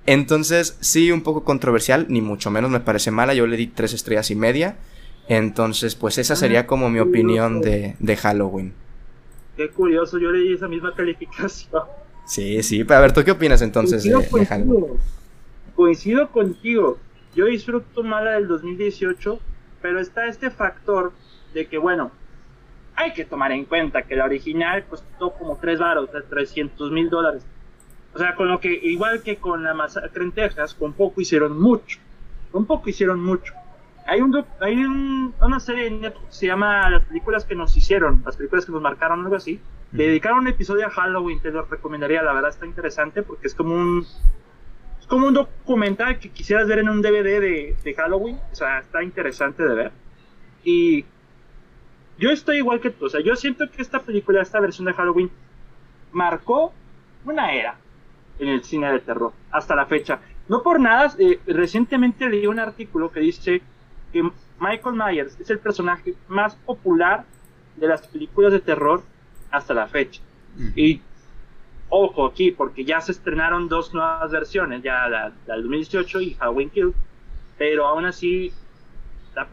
Entonces, sí, un poco controversial, ni mucho menos me parece mala. Yo le di tres estrellas y media. Entonces, pues esa sería ah, como mi opinión de, de Halloween. Qué curioso, yo le di esa misma calificación. Sí, sí, pero a ver, ¿tú qué opinas entonces de, de Halloween? Coincido contigo. Yo disfruto más la del 2018, pero está este factor de que, bueno, hay que tomar en cuenta que la original costó como 3 baros, 300 mil dólares. O sea, con lo que, igual que con la masacre en Texas, con poco hicieron mucho. Con poco hicieron mucho. Hay, un, hay una serie que se llama Las películas que nos hicieron, las películas que nos marcaron, algo así. Le dedicaron un episodio a Halloween, te lo recomendaría, la verdad está interesante porque es como un como un documental que quisieras ver en un DVD de, Halloween. O sea, está interesante de ver. Y yo estoy igual que tú. O sea, yo siento que esta película, esta versión de Halloween, marcó una era en el cine de terror hasta la fecha. No por nada, eh, recientemente leí un artículo que dice que Michael Myers es el personaje más popular de las películas de terror hasta la fecha. Y ojo aquí, porque ya se estrenaron dos nuevas versiones, ya la, del 2018 y Halloween Kill, pero aún así la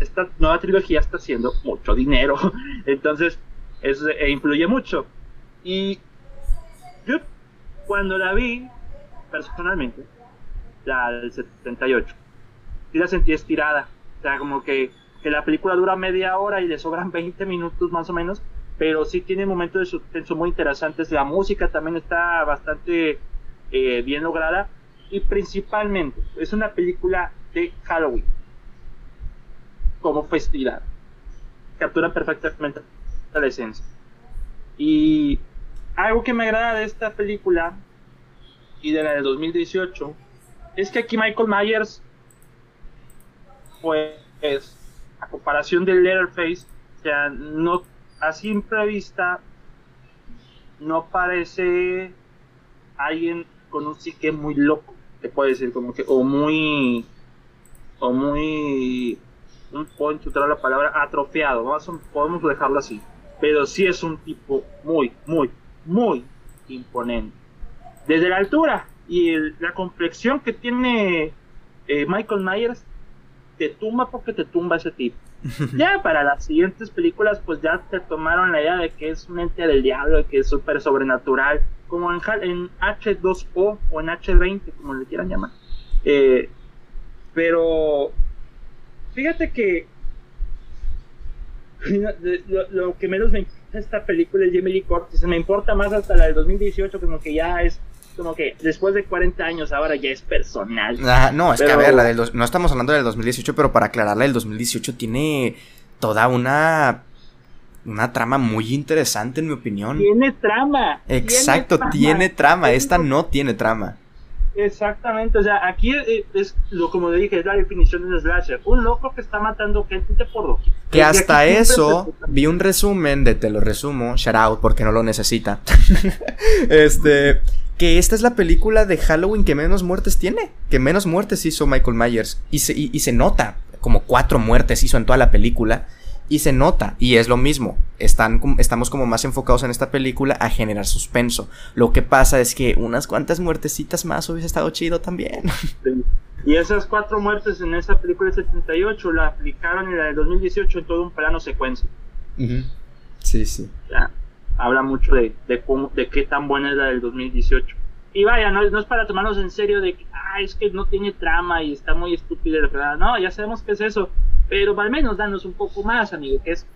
esta nueva trilogía está haciendo mucho dinero, entonces eso eh, influye mucho. Y yo cuando la vi, personalmente, la del 78, sí la sentí estirada, o sea, como que, que la película dura media hora y le sobran 20 minutos más o menos, pero sí tiene momentos de suspenso muy interesantes. La música también está bastante eh, bien lograda y principalmente es una película de Halloween como festividad. Captura perfectamente la esencia. Y algo que me agrada de esta película y de la de 2018 es que aquí Michael Myers, pues, a comparación de Letterface, o sea, no a simple vista no parece alguien con un psique muy loco, te puede decir, como que, o muy, o muy, un puedo encontrar la palabra atrofiado, vamos podemos dejarlo así, pero sí es un tipo muy, muy, muy imponente. Desde la altura y la complexión que tiene eh, Michael Myers, te tumba porque te tumba ese tipo. ya para las siguientes películas, pues ya te tomaron la idea de que es un ente del diablo, que es súper sobrenatural, como en, en, H2O o en H20, como le quieran llamar. Eh, pero fíjate que lo, que menos me importa esta película es Jamie Lee Curtis. Me importa más hasta la del 2018, como que ya es como que después de 40 años ahora ya es personal. no, es que a ver, la del no estamos hablando del 2018, pero para aclararla, el 2018 tiene toda una una trama muy interesante en mi opinión. Tiene trama. Exacto, tiene trama. Esta no tiene trama. Exactamente, o sea, aquí es, lo como le dije, es la definición de slasher. Un loco que está matando gente por lo Que hasta eso vi un resumen de te lo resumo, shout out porque no lo necesita. este que esta es la película de Halloween que menos muertes tiene, que menos muertes hizo Michael Myers. Y se, y, se nota, como cuatro muertes hizo en toda la película. Y se nota, y es lo mismo, están, estamos como más enfocados en esta película a generar suspenso. Lo que pasa es que unas cuantas muertecitas más hubiese estado chido también. Y esas cuatro muertes en esa película de 78 la aplicaron en la de 2018 en todo un plano secuencia. Sí, sí habla mucho de, de, cómo, de qué tan buena es la del 2018. y vaya, no, no, es para tomarnos en serio de que, ah, es que no tiene trama y está muy estúpido, ¿verdad? No, ya sabemos que es eso, pero al menos danos un poco más, amigo, que es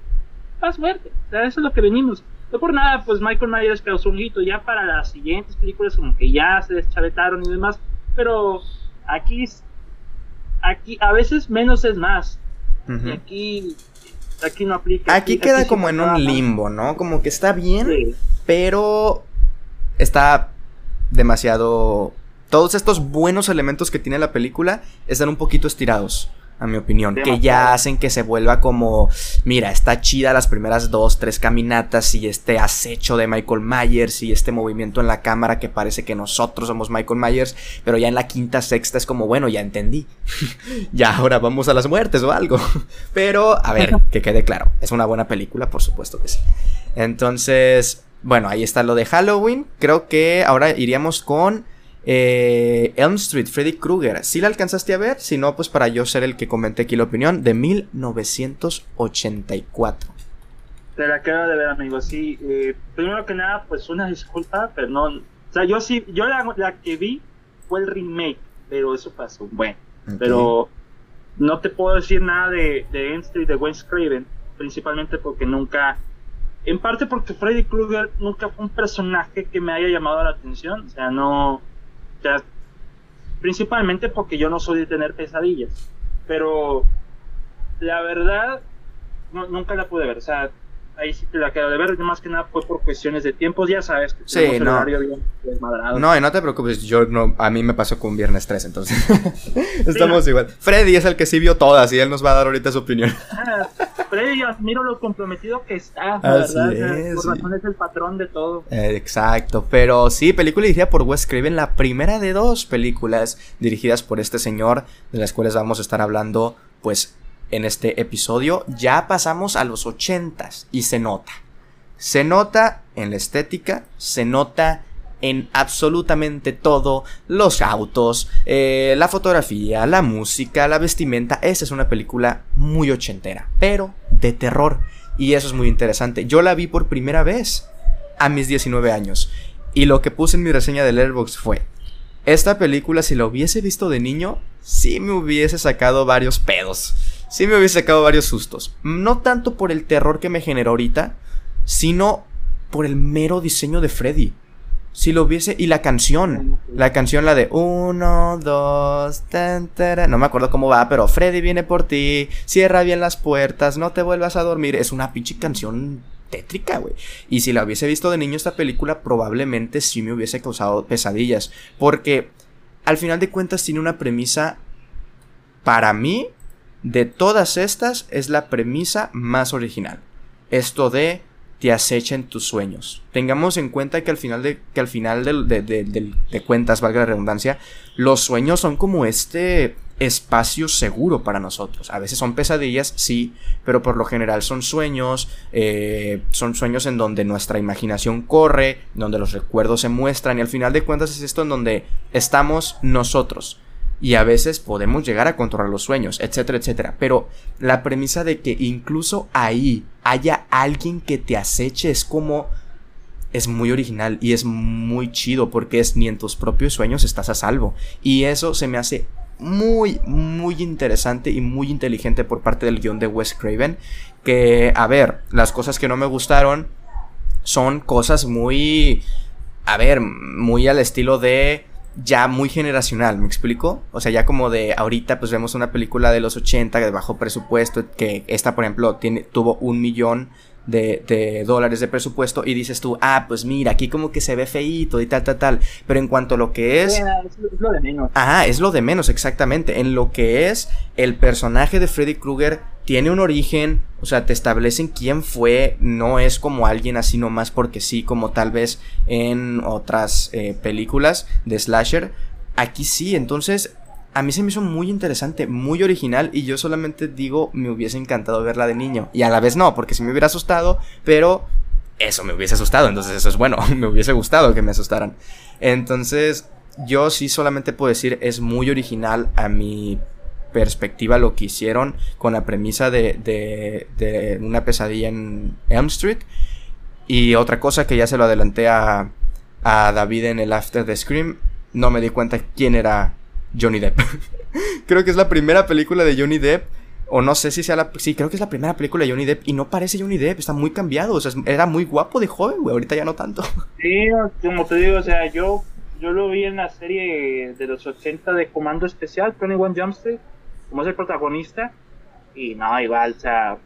más fuerte. O sea, eso es lo que venimos. No por nada, pues Michael Myers causó un hito ya para las siguientes películas, como que ya se deschavetaron y demás, pero aquí, aquí a veces menos es más. Y aquí, aquí no aplica. Aquí, queda como en un limbo, ¿no? Como que está bien, pero está demasiado... Todos estos buenos elementos que tiene la película están un poquito estirados a mi opinión, que ya hacen que se vuelva como, mira, está chida las primeras dos, tres caminatas y este acecho de Michael Myers y este movimiento en la cámara que parece que nosotros somos Michael Myers, pero ya en la quinta, sexta es como, bueno, ya entendí, ya ahora vamos a las muertes o algo, pero a ver, que quede claro, es una buena película, por supuesto que sí. Entonces, bueno, ahí está lo de Halloween, creo que ahora iríamos con... Eh, Elm Street, Freddy Krueger. Si la alcanzaste a ver? Si no, pues para yo ser el que comenté aquí la opinión, de 1984. Te la quedo de ver, amigo. Sí, eh, primero que nada, pues una disculpa, pero no. O sea, yo sí, yo la, la que vi fue el remake, pero eso pasó. Bueno, pero no te puedo decir nada de, de Elm Street, de Wes Craven, principalmente porque nunca. En parte porque Freddy Krueger nunca fue un personaje que me haya llamado la atención. O sea, no principalmente porque yo no soy de tener pesadillas. Pero la verdad, nunca la pude ver. Ahí sí te la quedo de ver. Más que nada fue por cuestiones de tiempos, ya sabes. Que sí, no. No, y no te preocupes. Yo no, a mí me pasó con Viernes 3, entonces. Estamos igual. Freddy es el que sí vio todas y él nos va a dar ahorita su opinión. Ah, Freddy, admiro lo comprometido que está, ¿verdad? por razón es el patrón de todo. exacto, pero sí, película dirigida por Wes Craven, la primera de dos películas dirigidas por este señor, de las cuales vamos a estar hablando, pues, en este episodio. Ya pasamos a los ochentas y se nota. Se nota en la estética, se nota en absolutamente todo, los autos, eh, la fotografía, la música, la vestimenta. Esta es una película muy ochentera, pero de terror. Y eso es muy interesante. Yo la vi por primera vez a mis 19 años. Y lo que puse en mi reseña de Letterboxd fue, esta película si la hubiese visto de niño, sí me hubiese sacado varios pedos. Sí me hubiese sacado varios sustos. No tanto por el terror que me generó ahorita, sino por el mero diseño de Freddy. Si lo hubiese. Y la canción. La canción, la de uno, dos, tan, No me acuerdo cómo va, pero Freddy viene por ti. Cierra bien las puertas. No te vuelvas a dormir. Es una pinche canción tétrica, güey. Y si la hubiese visto de niño esta película, probablemente sí me hubiese causado pesadillas. Porque al final de cuentas tiene una premisa. Para mí, de todas estas, es la premisa más original. Esto de te acechen tus sueños. Tengamos en cuenta que al final de, que al final de, de, cuentas, valga la redundancia, los sueños son como este espacio seguro para nosotros. A veces son pesadillas, sí, pero por lo general son sueños, eh, son sueños en donde nuestra imaginación corre, donde los recuerdos se muestran y al final de cuentas es esto en donde estamos nosotros y a veces podemos llegar a controlar los sueños, etcétera, etcétera. Pero la premisa de que incluso ahí haya alguien que te aceche es como... es muy original y es muy chido porque es ni en tus propios sueños estás a salvo. Y eso se me hace muy, muy interesante y muy inteligente por parte del guion de Wes Craven. Que, a ver, las cosas que no me gustaron son cosas muy... A ver, muy al estilo de ya muy generacional, ¿me explico? O sea, ya como de ahorita pues vemos una película de los 80 de bajo presupuesto, que esta por ejemplo tiene, tuvo un millón de, de, dólares de presupuesto y dices tú, ah, pues mira, aquí como que se ve feíto y tal, tal, tal. Pero en cuanto a lo que es... Es lo de menos. Ajá, es lo de menos, exactamente. En lo que es el personaje de Freddy Krueger tiene un origen, o sea, te establecen quién fue, no es como alguien así nomás porque sí, como tal vez en otras eh, películas de slasher. Aquí sí, entonces a mí se me hizo muy interesante, muy original y yo solamente digo, me hubiese encantado verla de niño. Y a la vez no, porque si me hubiera asustado, pero eso me hubiese asustado, entonces eso es bueno, me hubiese gustado que me asustaran. Entonces, yo sí solamente puedo decir, es muy original a mi perspectiva lo que hicieron con la premisa de, de, de una pesadilla en Elm Street. Y otra cosa que ya se lo adelanté a, a David en el after de Scream, no me di cuenta quién era Johnny Depp. creo que es la primera película de Johnny Depp. O no sé si sea la. Sí, creo que es la primera película de Johnny Depp. Y no parece Johnny Depp, está muy cambiado. O sea, era muy guapo de joven, güey. Ahorita ya no tanto. Sí, como te digo, o sea, yo, yo lo vi en la serie de los 80 de Comando Especial, 21 Jump Street, como es el protagonista. Y no, igual, o sea,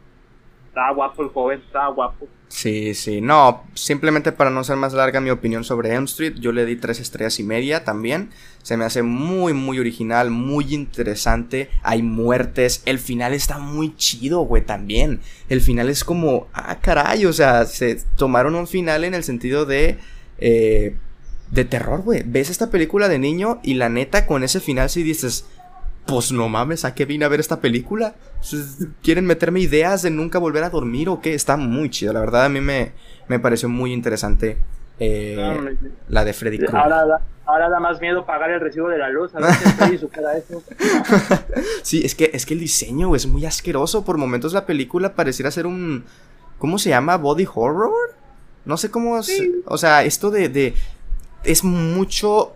estaba guapo el joven, estaba guapo. Sí, sí, no, simplemente para no ser más larga mi opinión sobre Elm Street, yo le di tres estrellas y media también. Se me hace muy, muy original, muy interesante. Hay muertes, el final está muy chido, güey, también. El final es como, ah, caray, o sea, se tomaron un final en el sentido de... Eh, de terror, güey. Ves esta película de niño y la neta con ese final si dices, pues no mames, ¿a qué vine a ver esta película? ¿Quieren meterme ideas de nunca volver a dormir o qué? Está muy chido, la verdad a mí me, me pareció muy interesante eh, la de Freddy Krueger. Ahora, da, ahora da más miedo pagar el recibo de la luz, a ver si su cara eso. sí, es que, es que el diseño es muy asqueroso, por momentos la película pareciera ser un... ¿Cómo se llama? ¿Body horror? No sé cómo... o sea, esto de, de... Es mucho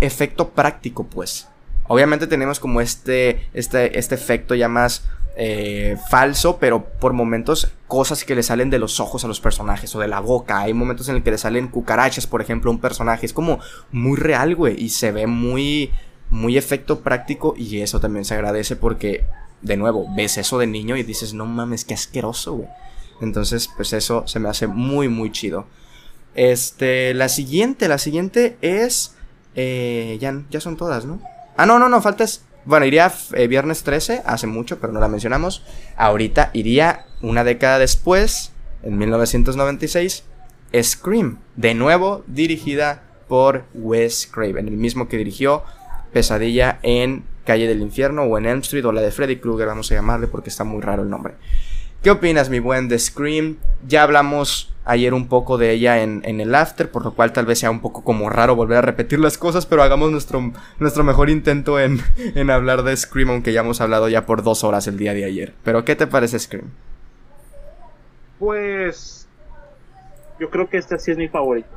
efecto práctico, pues. Obviamente tenemos como este, este, este efecto ya más eh, falso, pero por momentos cosas que le salen de los ojos a los personajes o de la boca. Hay momentos en el que le salen cucarachas, por ejemplo, a un personaje. Es como muy real, güey, y se ve muy, muy efecto práctico y eso también se agradece porque, de nuevo, ves eso de niño y dices, no mames, qué asqueroso, güey. Entonces, pues eso se me hace muy, muy chido. Este, la siguiente, la siguiente es... Eh, ya, ya son todas, ¿no? Ah, no, no, no, faltas. Bueno, iría eh, viernes 13, hace mucho, pero no la mencionamos. Ahorita iría una década después, en 1996, Scream, de nuevo dirigida por Wes Craven, el mismo que dirigió Pesadilla en Calle del Infierno o en Elm Street o la de Freddy Krueger, vamos a llamarle porque está muy raro el nombre. ¿Qué opinas, mi buen de Scream? Ya hablamos ayer un poco de ella en, el after, por lo cual tal vez sea un poco como raro volver a repetir las cosas, pero hagamos nuestro, nuestro mejor intento en, en hablar de Scream, aunque ya hemos hablado ya por dos horas el día de ayer. Pero, ¿qué te parece Scream? Pues yo creo que esta sí es mi favorita.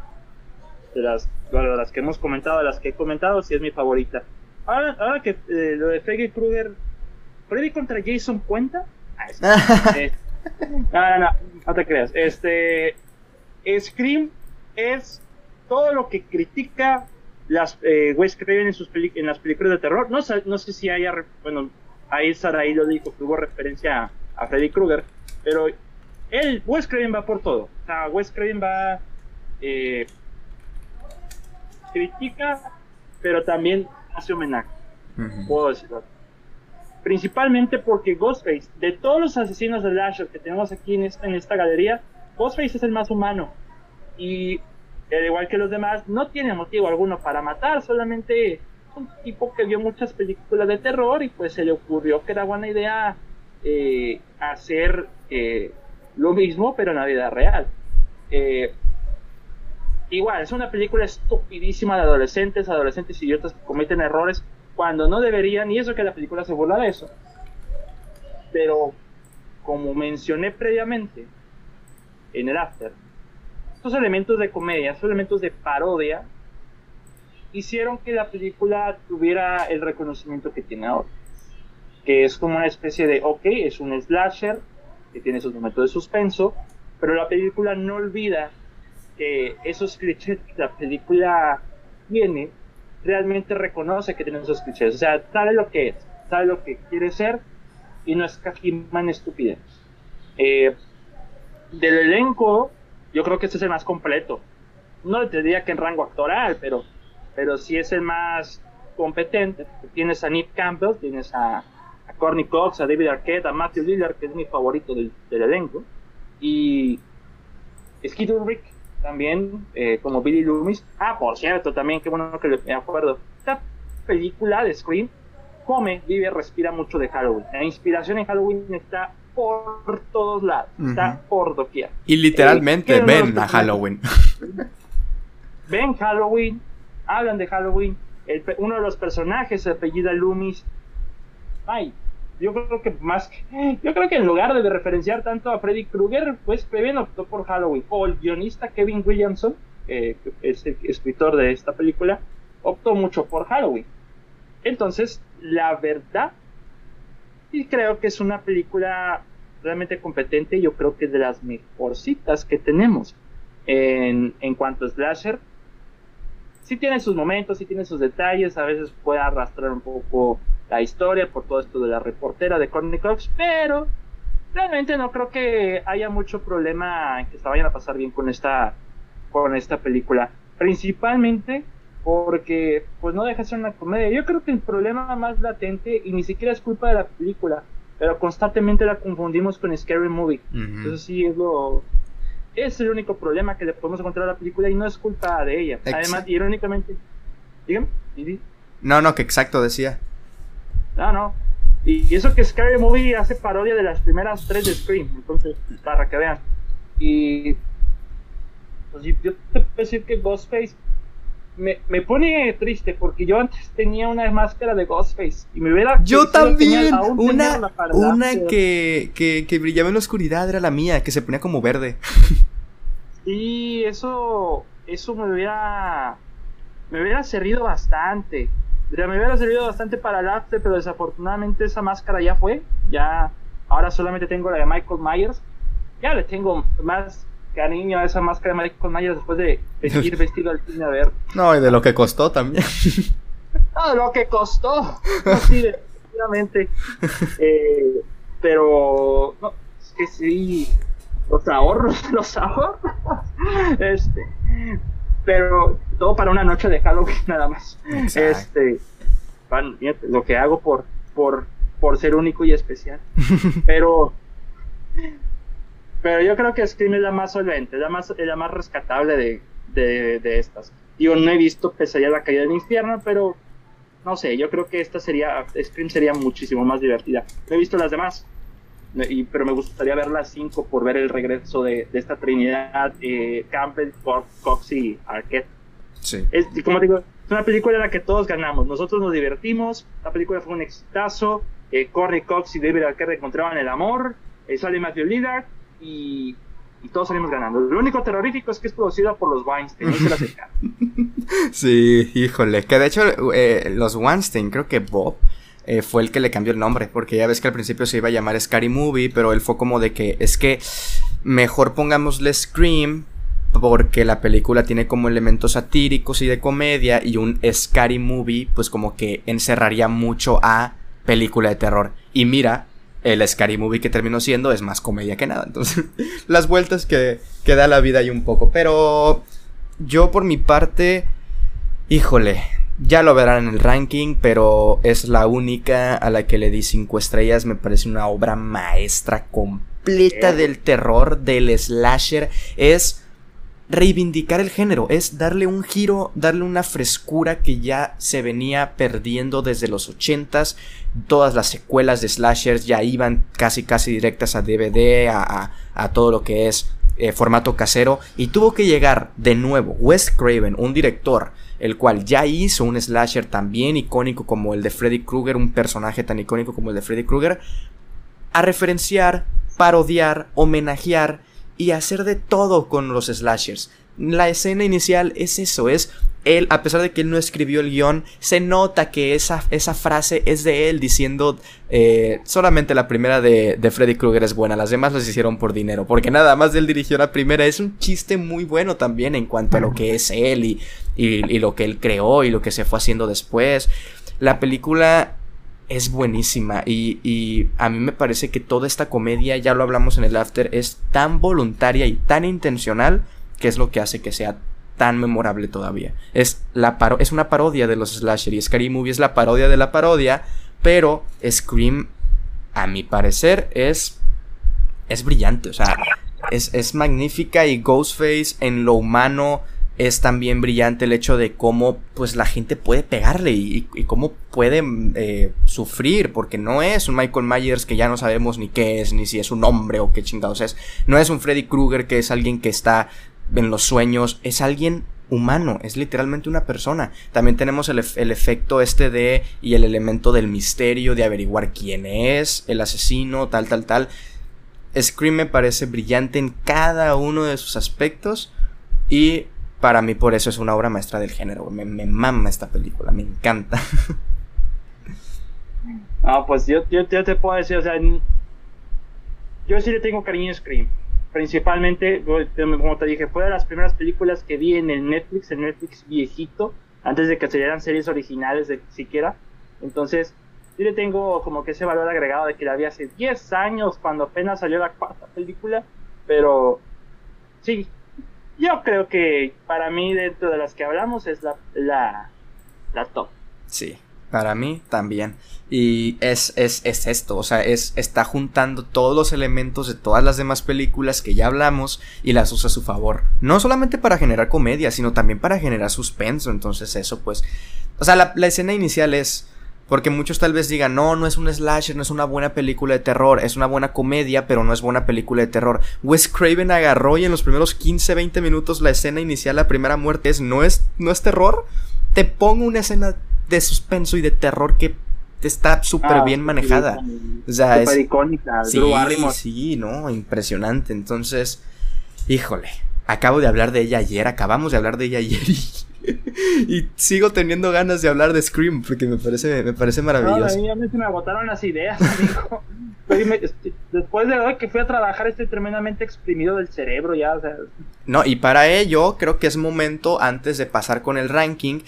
De las, de las que hemos comentado, de las que he comentado, sí es mi favorita. Ahora, ahora que eh, lo de Freddy Krueger, ¿Freddy contra Jason cuenta? Eh, no, no, no, no te creas. Este, Scream es todo lo que critica las eh, Wes Craven en, sus en las películas de terror. No, no sé si haya, bueno, ahí Saraí lo dijo, que hubo referencia a, Freddy Krueger, pero él, Wes Craven va por todo. O sea, Wes Craven va, eh, critica, pero también hace homenaje. Puedo decirlo principalmente porque Ghostface, de todos los asesinos de Lasher que tenemos aquí en esta, galería, Ghostface es el más humano. Y al igual que los demás, no tiene motivo alguno para matar, solamente un tipo que vio muchas películas de terror y pues se le ocurrió que era buena idea eh, hacer eh, lo mismo, pero en la vida real. Eh, igual, es una película estupidísima de adolescentes, adolescentes idiotas que cometen errores cuando no deberían, y eso que la película se burla de eso. Pero, como mencioné previamente en el after, estos elementos de comedia, estos elementos de parodia, hicieron que la película tuviera el reconocimiento que tiene ahora. Que es como una especie de, ok, es un slasher, que tiene sus momentos de suspenso, pero la película no olvida que esos clichés que la película tiene realmente reconoce que tiene esos clichés. O sea, sabe lo que es, sabe lo que quiere ser y no es en estupidez. Eh, del elenco, yo creo que este es el más completo. No te diría que en rango actoral, pero, pero sí es el más competente. Tienes a Nick Campbell, tienes a, Courtney Cox, a David Arquette, a Matthew Lillard, que es mi favorito del, del elenco, y Skid Ulrich, también eh, como Billy Loomis. Ah, por cierto, también qué bueno que me acuerdo. Esta película de Scream come, vive, respira mucho de Halloween. La inspiración en Halloween está por todos lados, está por doquier. Y literalmente eh, ven a Halloween. ven Halloween, hablan de Halloween. uno de los personajes se apellida Loomis. Ay, yo creo que más yo creo que en lugar de referenciar tanto a Freddy Krueger pues Preven optó por Halloween o el guionista Kevin Williamson eh, es el escritor de esta película, optó mucho por Halloween. Entonces, la verdad, y creo que es una película realmente competente, yo creo que es de las mejorcitas que tenemos en, en cuanto a slasher. Sí tiene sus momentos, sí tiene sus detalles, a veces puede arrastrar un poco la historia por todo esto de la reportera de Courtney Cox, pero realmente no creo que haya mucho problema en que se vayan a pasar bien con esta con esta película, principalmente porque pues no deja de ser una comedia. Yo creo que el problema más latente y ni siquiera es culpa de la película, pero constantemente la confundimos con Scary Movie. Entonces sí es lo es el único problema que le podemos encontrar a la película y no es culpa de ella. Además, irónicamente, dígame, No, no, que exacto decía. No, no. Y eso que Scary Movie hace parodia de las primeras tres de Scream, entonces, para que vean. Y pues yo te puedo decir que Ghostface me, me, pone triste porque yo antes tenía una máscara de Ghostface y me hubiera yo también una una que, que, que, brillaba en la oscuridad era la mía que se ponía como verde y eso eso me hubiera me hubiera servido bastante me hubiera servido bastante para el arte pero desafortunadamente esa máscara ya fue ya ahora solamente tengo la de Michael Myers ya le tengo más cariño a esa máscara de Michael Myers después de, ir vestido al cine a ver. No, y de lo que costó también. no, de lo que costó. sí, definitivamente. Eh, pero, no, es que sí, los ahorros, los ahorros. Este, pero todo para una noche de Halloween nada más. Este, van, lo que hago por, por, por ser único y especial. Pero pero yo creo que Scream es la más solvente, la más, la más rescatable de, de, de estas. Yo no he visto Pesadilla la caída del infierno, pero no sé, yo creo que esta sería, Scream sería muchísimo más divertida. No he visto las demás, y, pero me gustaría ver las cinco por ver el regreso de, de esta trinidad, eh, Campbell, Cox y Arquette. Sí. Es, como digo, es una película en la que todos ganamos. Nosotros nos divertimos, la película fue un exitazo, eh, Corey Cox y David Arquette encontraban el amor, eh, sale Matthew Lillard, y, todos salimos ganando. Lo único terrorífico es que es producida por los Weinstein. sí, híjole. Que de hecho, eh, los Weinstein, creo que Bob. Eh, fue el que le cambió el nombre, porque ya ves que al principio se iba a llamar Scary Movie, pero él fue como de que es que mejor pongámosle Scream, porque la película tiene como elementos satíricos y de comedia, y un Scary Movie, pues como que encerraría mucho a película de terror. Y mira, el Scary Movie que terminó siendo es más comedia que nada. Entonces, las vueltas que, que da la vida hay un poco. Pero yo por mi parte, híjole, ya lo verán en el ranking, pero es la única a la que le di 5 estrellas. Me parece una obra maestra completa del terror, del slasher. Es reivindicar el género, es darle un giro, darle una frescura que ya se venía perdiendo desde los ochentas. Todas las secuelas de slashers ya iban casi casi directas a DVD, a, a, todo lo que es eh, formato casero. Y tuvo que llegar de nuevo Wes Craven, un director, el cual ya hizo un slasher también icónico como el de Freddy Krueger, un personaje tan icónico como el de Freddy Krueger, a referenciar, parodiar, homenajear y hacer de todo con los slashers. La escena inicial es eso, es él, a pesar de que él no escribió el guion, se nota que esa, esa frase es de él diciendo eh, solamente la primera de, de Freddy Krueger es buena, las demás las hicieron por dinero, porque nada más él dirigió la primera, es un chiste muy bueno también en cuanto a lo que es él y, y lo que él creó y lo que se fue haciendo después. La película es buenísima y, y, a mí me parece que toda esta comedia, ya lo hablamos en el after, es tan voluntaria y tan intencional que es lo que hace que sea tan memorable todavía. Es, la es una parodia de los slasher y Scary Movie es la parodia de la parodia, pero Scream, a mi parecer, es, es brillante, o sea, es, es magnífica y Ghostface en lo humano es también brillante el hecho de cómo pues la gente puede pegarle y, cómo puede eh, sufrir, porque no es un Michael Myers que ya no sabemos ni qué es, ni si es un hombre o qué chingados es, no es un Freddy Krueger que es alguien que está en los sueños, es alguien humano, es literalmente una persona. También tenemos el, el, efecto este de y el elemento del misterio, de averiguar quién es el asesino, tal, tal, tal. Scream me parece brillante en cada uno de sus aspectos y para mí por eso es una obra maestra del género. Me, me mama esta película, me encanta. Ah, pues yo, yo, te puedo decir, o sea, yo sí le tengo cariño a Scream. Principalmente, como te dije, fue de las primeras películas que vi en el Netflix, el Netflix viejito, antes de que se dieran series originales de siquiera. Entonces, sí le tengo como que ese valor agregado de que la vi hace 10 años cuando apenas salió la cuarta película, pero sí, yo creo que para mí dentro de las que hablamos es la, la, la top. Sí, para mí también. Y es, es, es esto, o sea, es, está juntando todos los elementos de todas las demás películas que ya hablamos y las usa a su favor. No solamente para generar comedia, sino también para generar suspenso. Entonces eso pues... O sea, la, la escena inicial es... Porque muchos tal vez digan, no, no es un slasher, no es una buena película de terror, es una buena comedia, pero no es buena película de terror. Wes Craven agarró y en los primeros 15, 20 minutos la escena inicial, la primera muerte es, ¿no es, no es terror? Te pongo una escena de suspenso y de terror que está súper ah, bien manejada. o sea, es icónica. Sí, sí, no, impresionante. Entonces, híjole, acabo de hablar de ella ayer, acabamos de hablar de ella ayer y, sigo teniendo ganas de hablar de Scream porque me parece, me parece maravilloso. No, a mí me agotaron las ideas, amigo. Después de hoy que fui a trabajar estoy tremendamente exprimido del cerebro ya, o sea. No, y para ello creo que es momento antes de pasar con el ranking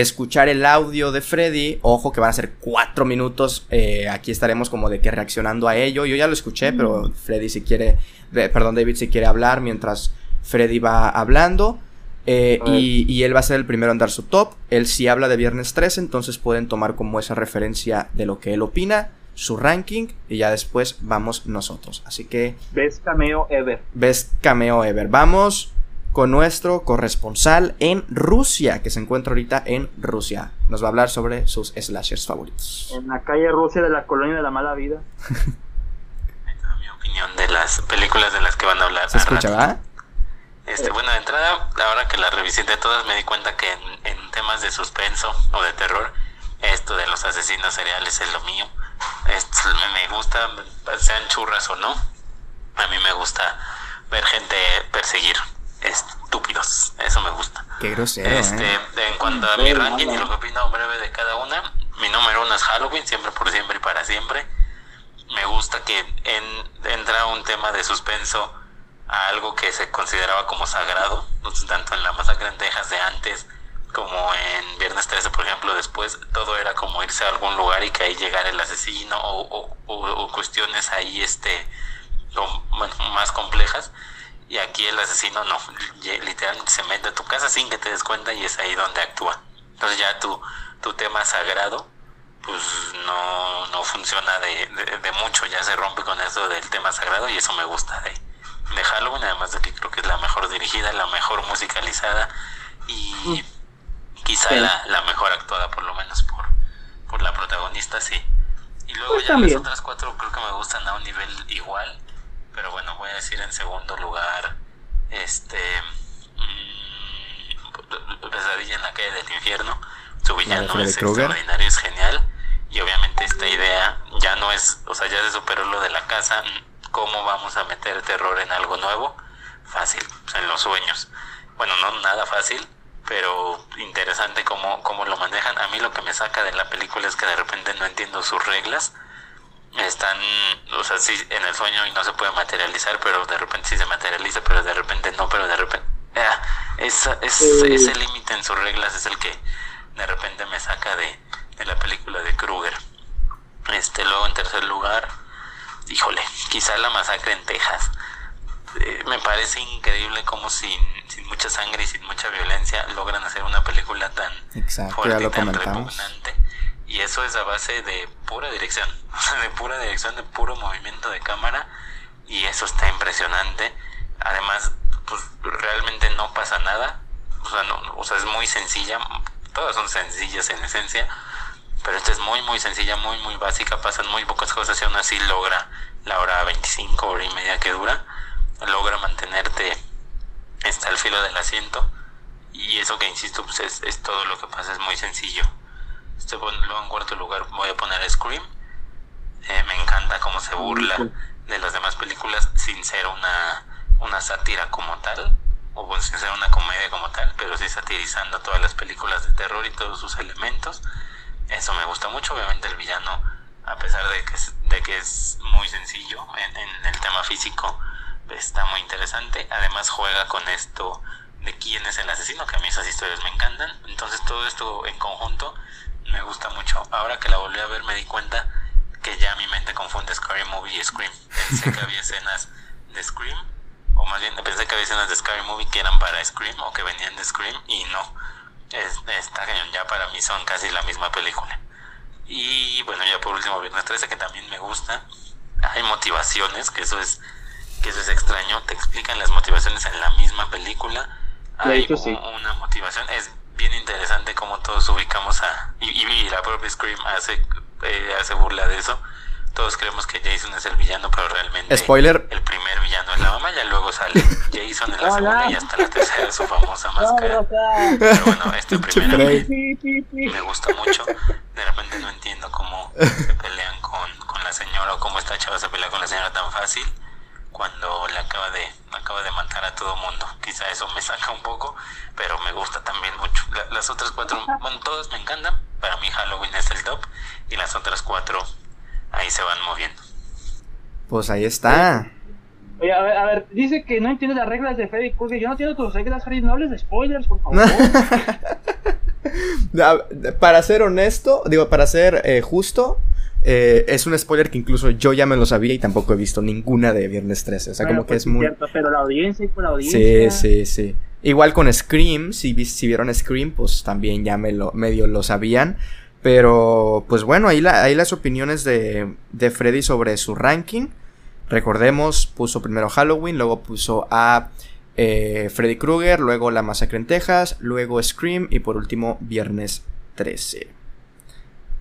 escuchar el audio de Freddy. Ojo que van a ser cuatro minutos. Eh, aquí estaremos como de que reaccionando a ello. Yo ya lo escuché, pero Freddy si quiere, perdón, David si quiere hablar mientras Freddy va hablando. Eh, y, y, él va a ser el primero en dar su top. Él sí habla de Viernes 13, entonces pueden tomar como esa referencia de lo que él opina, su ranking, y ya después vamos nosotros. Así que... Best cameo ever. Best cameo ever. Vamos con nuestro corresponsal en Rusia, que se encuentra ahorita en Rusia. Nos va a hablar sobre sus slashers favoritos. En la calle Rusia de la colonia de la mala vida. mi opinión de las películas de las que van a hablar. ¿Se escucha, va? Este, bueno, de entrada, ahora que la revisité todas, me di cuenta que en, temas de suspenso o de terror, esto de los asesinos seriales es lo mío. me gusta, sean churras o no, a mí me gusta ver gente perseguir estúpidos. Eso me gusta. Qué grosero. Este, ¿eh? En cuanto a mi ranking y lo que opino breve de cada una, mi número uno es Halloween, siempre por siempre y para siempre. Me gusta que en, entra un tema de suspenso a algo que se consideraba como sagrado, tanto en la masacre en Texas de antes como en Viernes 13, por ejemplo, después todo era como irse a algún lugar y que ahí llegara el asesino o, o cuestiones ahí este bueno, más complejas y aquí el asesino no, literalmente se mete a tu casa sin que te des cuenta y es ahí donde actúa. Entonces ya tu, tu tema sagrado pues no, no funciona de, de, mucho, ya se rompe con eso del tema sagrado y eso me gusta de, de Halloween, además de que creo que es la mejor dirigida, la mejor musicalizada y quizá la, la, mejor actuada por lo menos por, por la protagonista, sí. Y luego pues ya las otras cuatro creo que me gustan a un nivel igual pero bueno, voy a decir en segundo lugar, este, mmm, Pesadilla en la calle del infierno, su villano es extraordinario, es genial, y obviamente esta idea ya no es, o sea, ya se superó lo de la casa, ¿cómo vamos a meter terror en algo nuevo? Fácil, pues, en los sueños. Bueno, no nada fácil, pero interesante cómo, cómo lo manejan. A mí lo que me saca de la película es que de repente no entiendo sus reglas están, o sea, sí, en el sueño y no se puede materializar, pero de repente sí se materializa, pero de repente no, pero de repente... Ah, es, ese límite en sus reglas es el que de repente me saca de, de la película de Kruger. Este, luego en tercer lugar, híjole, quizá la masacre en Texas. Eh, me parece increíble como sin, sin mucha sangre y sin mucha violencia logran hacer una película tan fuerte y tan repugnante y eso es a base de pura dirección, de pura dirección, de puro movimiento de cámara. Y eso está impresionante. Además, pues realmente no pasa nada. O sea, no, o sea, es muy sencilla. Todas son sencillas en esencia. Pero esta es muy, muy sencilla, muy, muy básica. Pasan muy pocas cosas y aún así logra la hora 25, hora y media que dura. Logra mantenerte hasta el filo del asiento. Y eso que insisto, pues es, es todo lo que pasa, es muy sencillo. Este, luego en cuarto lugar voy a poner Scream. Eh, me encanta cómo se burla de las demás películas sin ser una, una sátira como tal o sin ser una comedia como tal, pero sí satirizando todas las películas de terror y todos sus elementos. Eso me gusta mucho, obviamente el villano, a pesar de que es, de que es muy sencillo en, en el tema físico, está muy interesante. Además juega con esto de quién es el asesino, que a mí esas historias me encantan. Entonces todo esto en conjunto me gusta mucho. Ahora que la volví a ver me di cuenta que ya mi mente confunde Scary Movie y Scream. Pensé que había escenas de Scream, o más bien pensé que había escenas de Scary Movie que eran para Scream o que venían de Scream y no. Es, está ya para mí son casi la misma película. Y bueno, ya por último, Viernes 13, que también me gusta. Hay motivaciones, que eso es que eso es extraño. Te explican las motivaciones en la misma película. Hay una motivación. Es bien interesante cómo todos ubicamos a. Y, y la propia Scream hace eh, hace burla de eso. Todos creemos que Jason es el villano, pero realmente Spoiler. el primer villano es la mamá, ya luego sale Jason en la segunda y hasta la tercera su famosa máscara. Pero bueno, este primero me, gusta mucho. De repente no entiendo cómo se pelean con, con la señora o cómo esta chava se pelea con la señora tan fácil cuando le acaba de acaba de matar a todo mundo. Quizá eso me saca un poco, pero me gusta también mucho. las otras cuatro, bueno, todas me encantan. Para mí Halloween es el top y las otras cuatro ahí se van moviendo. Pues ahí está. Oye, a ver, a ver, dice que no entiende las reglas de Freddy Krueger. Yo no entiendo tus reglas, Freddy. No hables de spoilers, por favor. para ser honesto, digo, para ser eh, justo, eh, es un spoiler que incluso yo ya me lo sabía y tampoco he visto ninguna de Viernes 13. O sea, como que pues es muy. pero la audiencia y con la audiencia. Sí, sí, sí. Igual con Scream, si, si vieron Scream, pues también ya me lo, medio lo sabían. Pero, pues bueno, ahí, la, ahí las opiniones de, de Freddy sobre su ranking. Recordemos, puso primero Halloween, luego puso a eh, Freddy Krueger, luego La Masacre en Texas, luego Scream y por último Viernes 13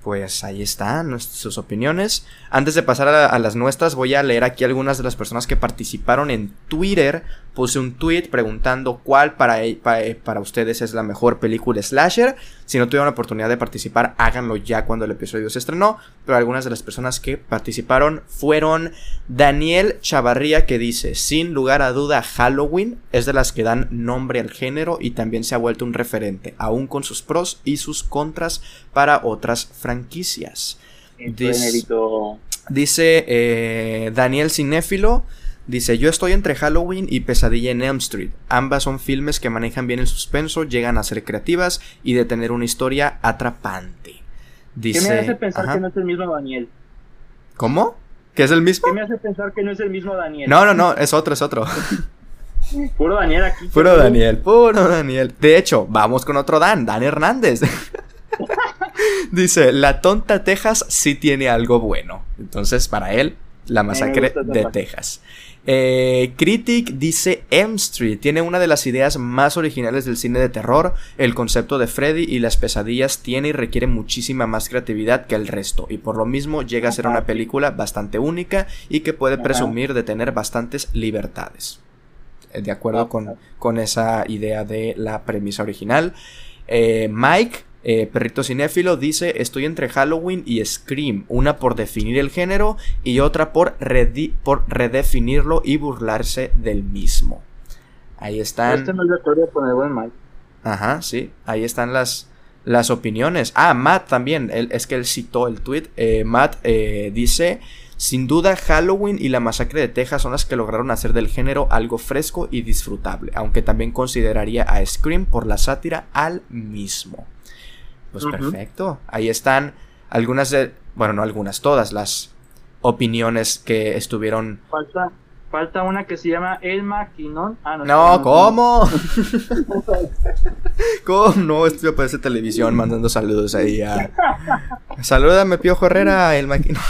pues ahí están sus opiniones. Antes de pasar a, las nuestras, voy a leer aquí algunas de las personas que participaron en Twitter. Puse un tweet preguntando cuál para, e, para, para, ustedes es la mejor película slasher. Si no tuvieron la oportunidad de participar, háganlo ya cuando el episodio se estrenó. Pero algunas de las personas que participaron fueron Daniel Chavarría que dice, sin lugar a duda, Halloween es de las que dan nombre al género y también se ha vuelto un referente, aún con sus pros y sus contras para otras franquicias. Dice, eh, Daniel Cinéfilo. Dice, yo estoy entre Halloween y Pesadilla en Elm Street. Ambas son filmes que manejan bien el suspenso, llegan a ser creativas y de tener una historia atrapante. Dice, ¿Qué me hace pensar que no es el mismo Daniel? ¿Cómo? ¿Que es el mismo? ¿Qué me hace pensar que no es el mismo Daniel? No, no, no, es otro, es otro. puro Daniel aquí. Puro Daniel, puro Daniel. De hecho, vamos con otro Dan, Dan Hernández. Dice, la tonta Texas sí tiene algo bueno. Entonces, para él, la masacre de Texas. Eh, Critic dice M Street tiene una de las ideas más originales del cine de terror. El concepto de Freddy y las pesadillas tiene y requiere muchísima más creatividad que el resto. Y por lo mismo llega a ser una película bastante única y que puede presumir de tener bastantes libertades. Eh, de acuerdo con, con esa idea de la premisa original. Eh, Mike eh, Perrito Cinéfilo dice, estoy entre Halloween y Scream, una por definir el género y otra por, por redefinirlo y burlarse del mismo. Ahí están... Este no es el buen Ajá, sí, ahí están las, las opiniones. Ah, Matt también, él, es que él citó el tweet. Eh, Matt eh, dice, sin duda Halloween y la masacre de Texas son las que lograron hacer del género algo fresco y disfrutable, aunque también consideraría a Scream por la sátira al mismo. Pues perfecto. Ahí están algunas de, bueno, no algunas, todas las opiniones que estuvieron. Falta, falta una que se llama El Maquinón. Ah, no, no ¿cómo? ¿Cómo? No, esto parece televisión mandando saludos ahí a. Salúdame, Pío Herrera, El Maquinón.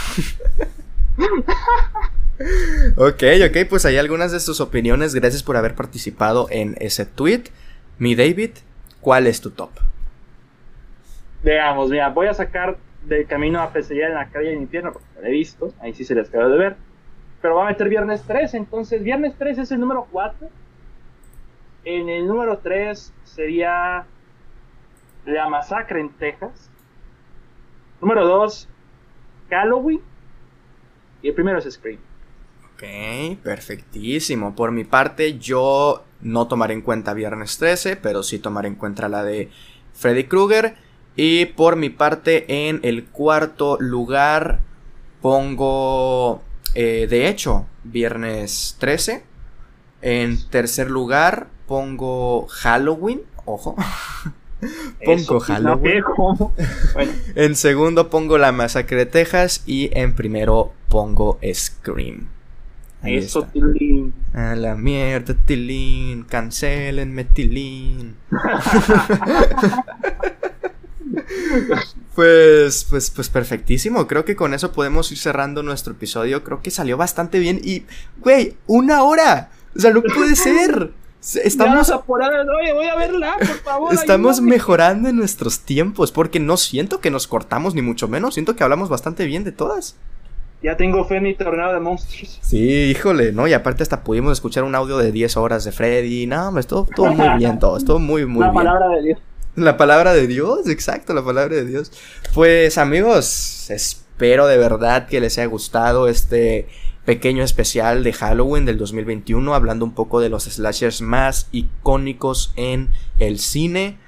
ok, ok, pues hay algunas de sus opiniones. Gracias por haber participado en ese tweet. Mi David, ¿cuál es tu top? Veamos, mira, voy a sacar del camino a pesadilla en la calle del infierno, porque lo he visto, ahí sí se les acaba de ver. Pero va a meter viernes 3, entonces viernes 3 es el número 4. En el número 3 sería La Masacre en Texas. Número 2, Halloween. Y el primero es Scream. Ok, perfectísimo. Por mi parte, yo no tomar en cuenta Viernes 13, pero sí tomar en cuenta la de Freddy Krueger. Y por mi parte, en el cuarto lugar pongo, eh, de hecho, Viernes 13. En tercer lugar pongo Halloween, ojo. pongo Halloween. en segundo pongo La Masacre de Texas y en primero pongo Scream. Eso, Tilín. A la mierda, Tilín. Cancelenme, Tilín. pues, pues, pues perfectísimo. Creo que con eso podemos ir cerrando nuestro episodio. Creo que salió bastante bien. Y, güey, una hora. O sea, no puede ser. Estamos. voy a verla, por favor. Estamos mejorando en nuestros tiempos. Porque no siento que nos cortamos, ni mucho menos. Siento que hablamos bastante bien de todas. Ya tengo fe en mi torneo de monstruos. Sí, híjole, ¿no? Y aparte hasta pudimos escuchar un audio de 10 horas de Freddy. No, me estuvo, muy bien todo, estuvo muy, muy bien. La palabra de Dios. La palabra de Dios, exacto, la palabra de Dios. Pues amigos, espero de verdad que les haya gustado este pequeño especial de Halloween del 2021, hablando un poco de los slashers más icónicos en el cine.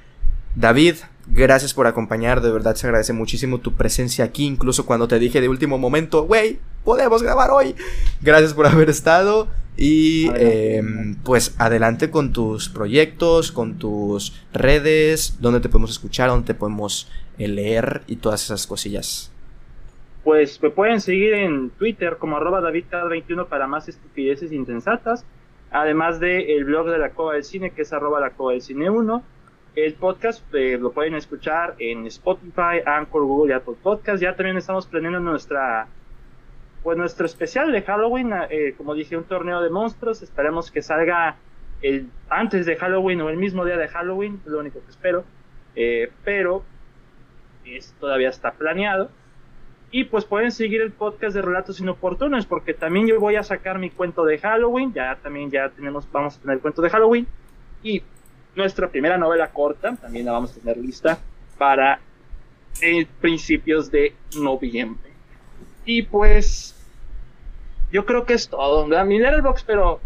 David, Gracias por acompañar, de verdad se agradece muchísimo tu presencia aquí, incluso cuando te dije de último momento, wey, podemos grabar hoy. Gracias por haber estado y em, pues adelante con tus proyectos, con tus redes, donde te podemos escuchar, donde te podemos eh, leer y todas esas cosillas. Pues me pueden seguir en Twitter como arroba davidcad21 para más estupideces insensatas, además del el blog de la Cova del Cine que es arroba la Cova del Cine 1 el podcast eh, lo pueden escuchar en Spotify, Anchor, Google y Apple Podcast. Ya también estamos planeando nuestra, pues nuestro especial de Halloween, eh, como dije, un torneo de monstruos. Esperemos que salga antes de Halloween o el mismo día de Halloween, es lo único que espero. Eh, pero es, todavía está planeado. Y pues pueden seguir el podcast de Relatos Inoportunos, porque también yo voy a sacar mi cuento de Halloween. Ya también ya tenemos, vamos a tener el cuento de Halloween. Y nuestra primera novela corta, también la vamos a tener lista para eh, principios de noviembre. Y pues, yo creo que es todo. Mi Letterboxd, pero.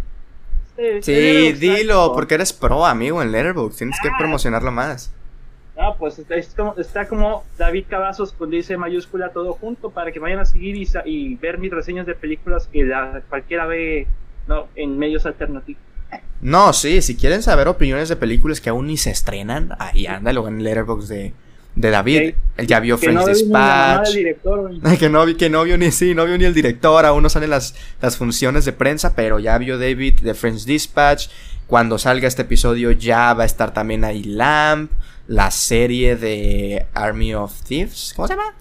Este, sí, dilo, porque eres pro, amigo, en Letterboxd. Tienes que ah. promocionarlo más. Ah, pues está, como, David Cavazos con dice mayúscula todo junto para que vayan a seguir y, ver mis reseñas de películas que cualquiera ve no, en medios alternativos. No, sí, si quieren saber opiniones de películas que aún ni se estrenan, ahí ándalo en el Letterboxd de, de David. Él ya vio Friends Dispatch. que, no, que no vio ni sí, no vio ni el director. Aún no salen las, las funciones de prensa, pero ya vio David de Friends Dispatch. Cuando salga este episodio ya va a estar también ahí Lamp, la serie de Army of Thieves. ¿Cómo se llama?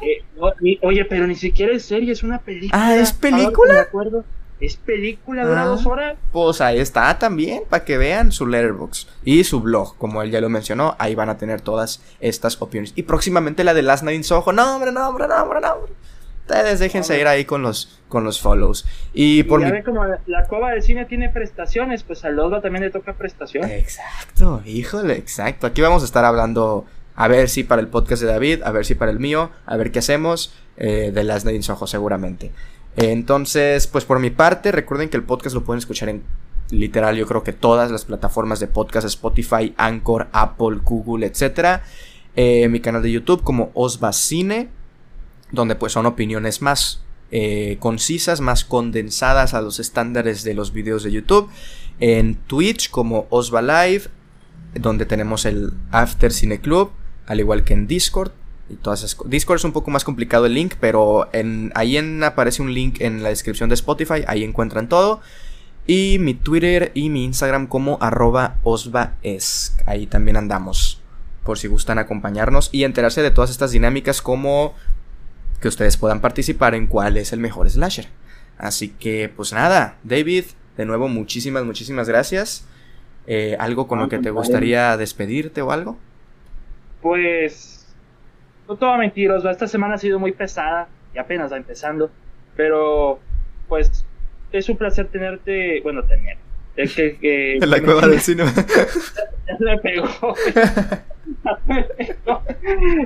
Eh, oye, pero ni siquiera es serie, es una película. Ah, ¿es película? Me acuerdo. Es película, dura dos ah. horas. Pues ahí está también, para que vean su letterbox y su blog, como él ya lo mencionó, ahí van a tener todas estas opiniones. Y próximamente la de Last Night in Soho, no hombre, no hombre, no hombre, no hombre. Ustedes déjense ir ahí con los, con los follows. Y por ya como la, cova del cine tiene prestaciones, pues al Osva también le toca prestación. Exacto, híjole, exacto. Aquí vamos a estar hablando, a ver si para el podcast de David, a ver si para el mío, a ver qué hacemos eh, de Last Night in Soho seguramente. Entonces, pues por mi parte, recuerden que el podcast lo pueden escuchar en literal, yo creo que todas las plataformas de podcast, Spotify, Anchor, Apple, Google, etc. Eh, mi canal de YouTube como Osva Cine, donde pues son opiniones más eh, concisas, más condensadas a los estándares de los videos de YouTube. En Twitch como Osva Live, donde tenemos el After Cine Club, al igual que en Discord y todas esas Discord es un poco más complicado el link, pero en, ahí en, aparece un link en la descripción de Spotify, ahí encuentran todo. Y mi Twitter y mi Instagram como arroba osvaesc. Ahí también andamos. Por si gustan acompañarnos y enterarse de todas estas dinámicas como que ustedes puedan participar en cuál es el mejor slasher. Así que pues nada, David, de nuevo muchísimas, muchísimas gracias. Eh, ¿Algo con lo que te gustaría despedirte o algo? Pues no te voy a mentir, esta semana ha sido muy pesada y apenas va empezando, pero pues es un placer tenerte, bueno, tener. Es que, en la cueva del cine. ya se me pegó.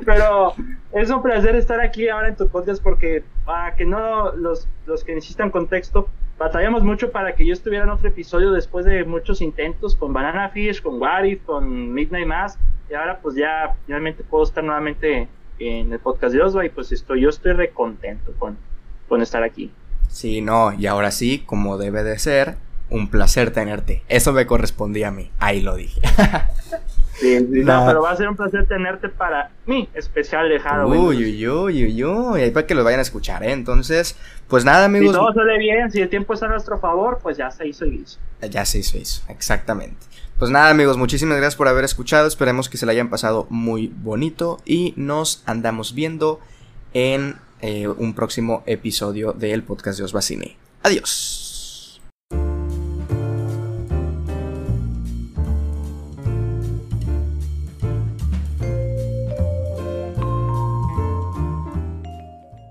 pero es un placer estar aquí ahora en tu podcast porque para que no los, los que necesitan contexto, batallamos mucho para que yo estuviera en otro episodio después de muchos intentos con Banana Fish, con Warif, con Midnight Mass, y ahora pues ya finalmente puedo estar nuevamente en el podcast de Osva y pues estoy, yo estoy recontento con, con estar aquí. Sí, no, y ahora sí, como debe de ser, un placer tenerte. Eso me correspondía a mí, ahí lo dije. Sí, no. pero va a ser un placer tenerte para mi especial de Halloween. Uy, uy, uy, uy, uy, ahí para que lo vayan a escuchar, ¿eh? Entonces, pues nada, amigos. Si todo sale bien, si el tiempo está a nuestro favor, pues ya se hizo y hizo. Ya se hizo, hizo, exactamente. Pues nada, amigos, muchísimas gracias por haber escuchado. Esperemos que se la hayan pasado muy bonito y nos andamos viendo en eh, un próximo episodio del podcast de Osbacine. Adiós.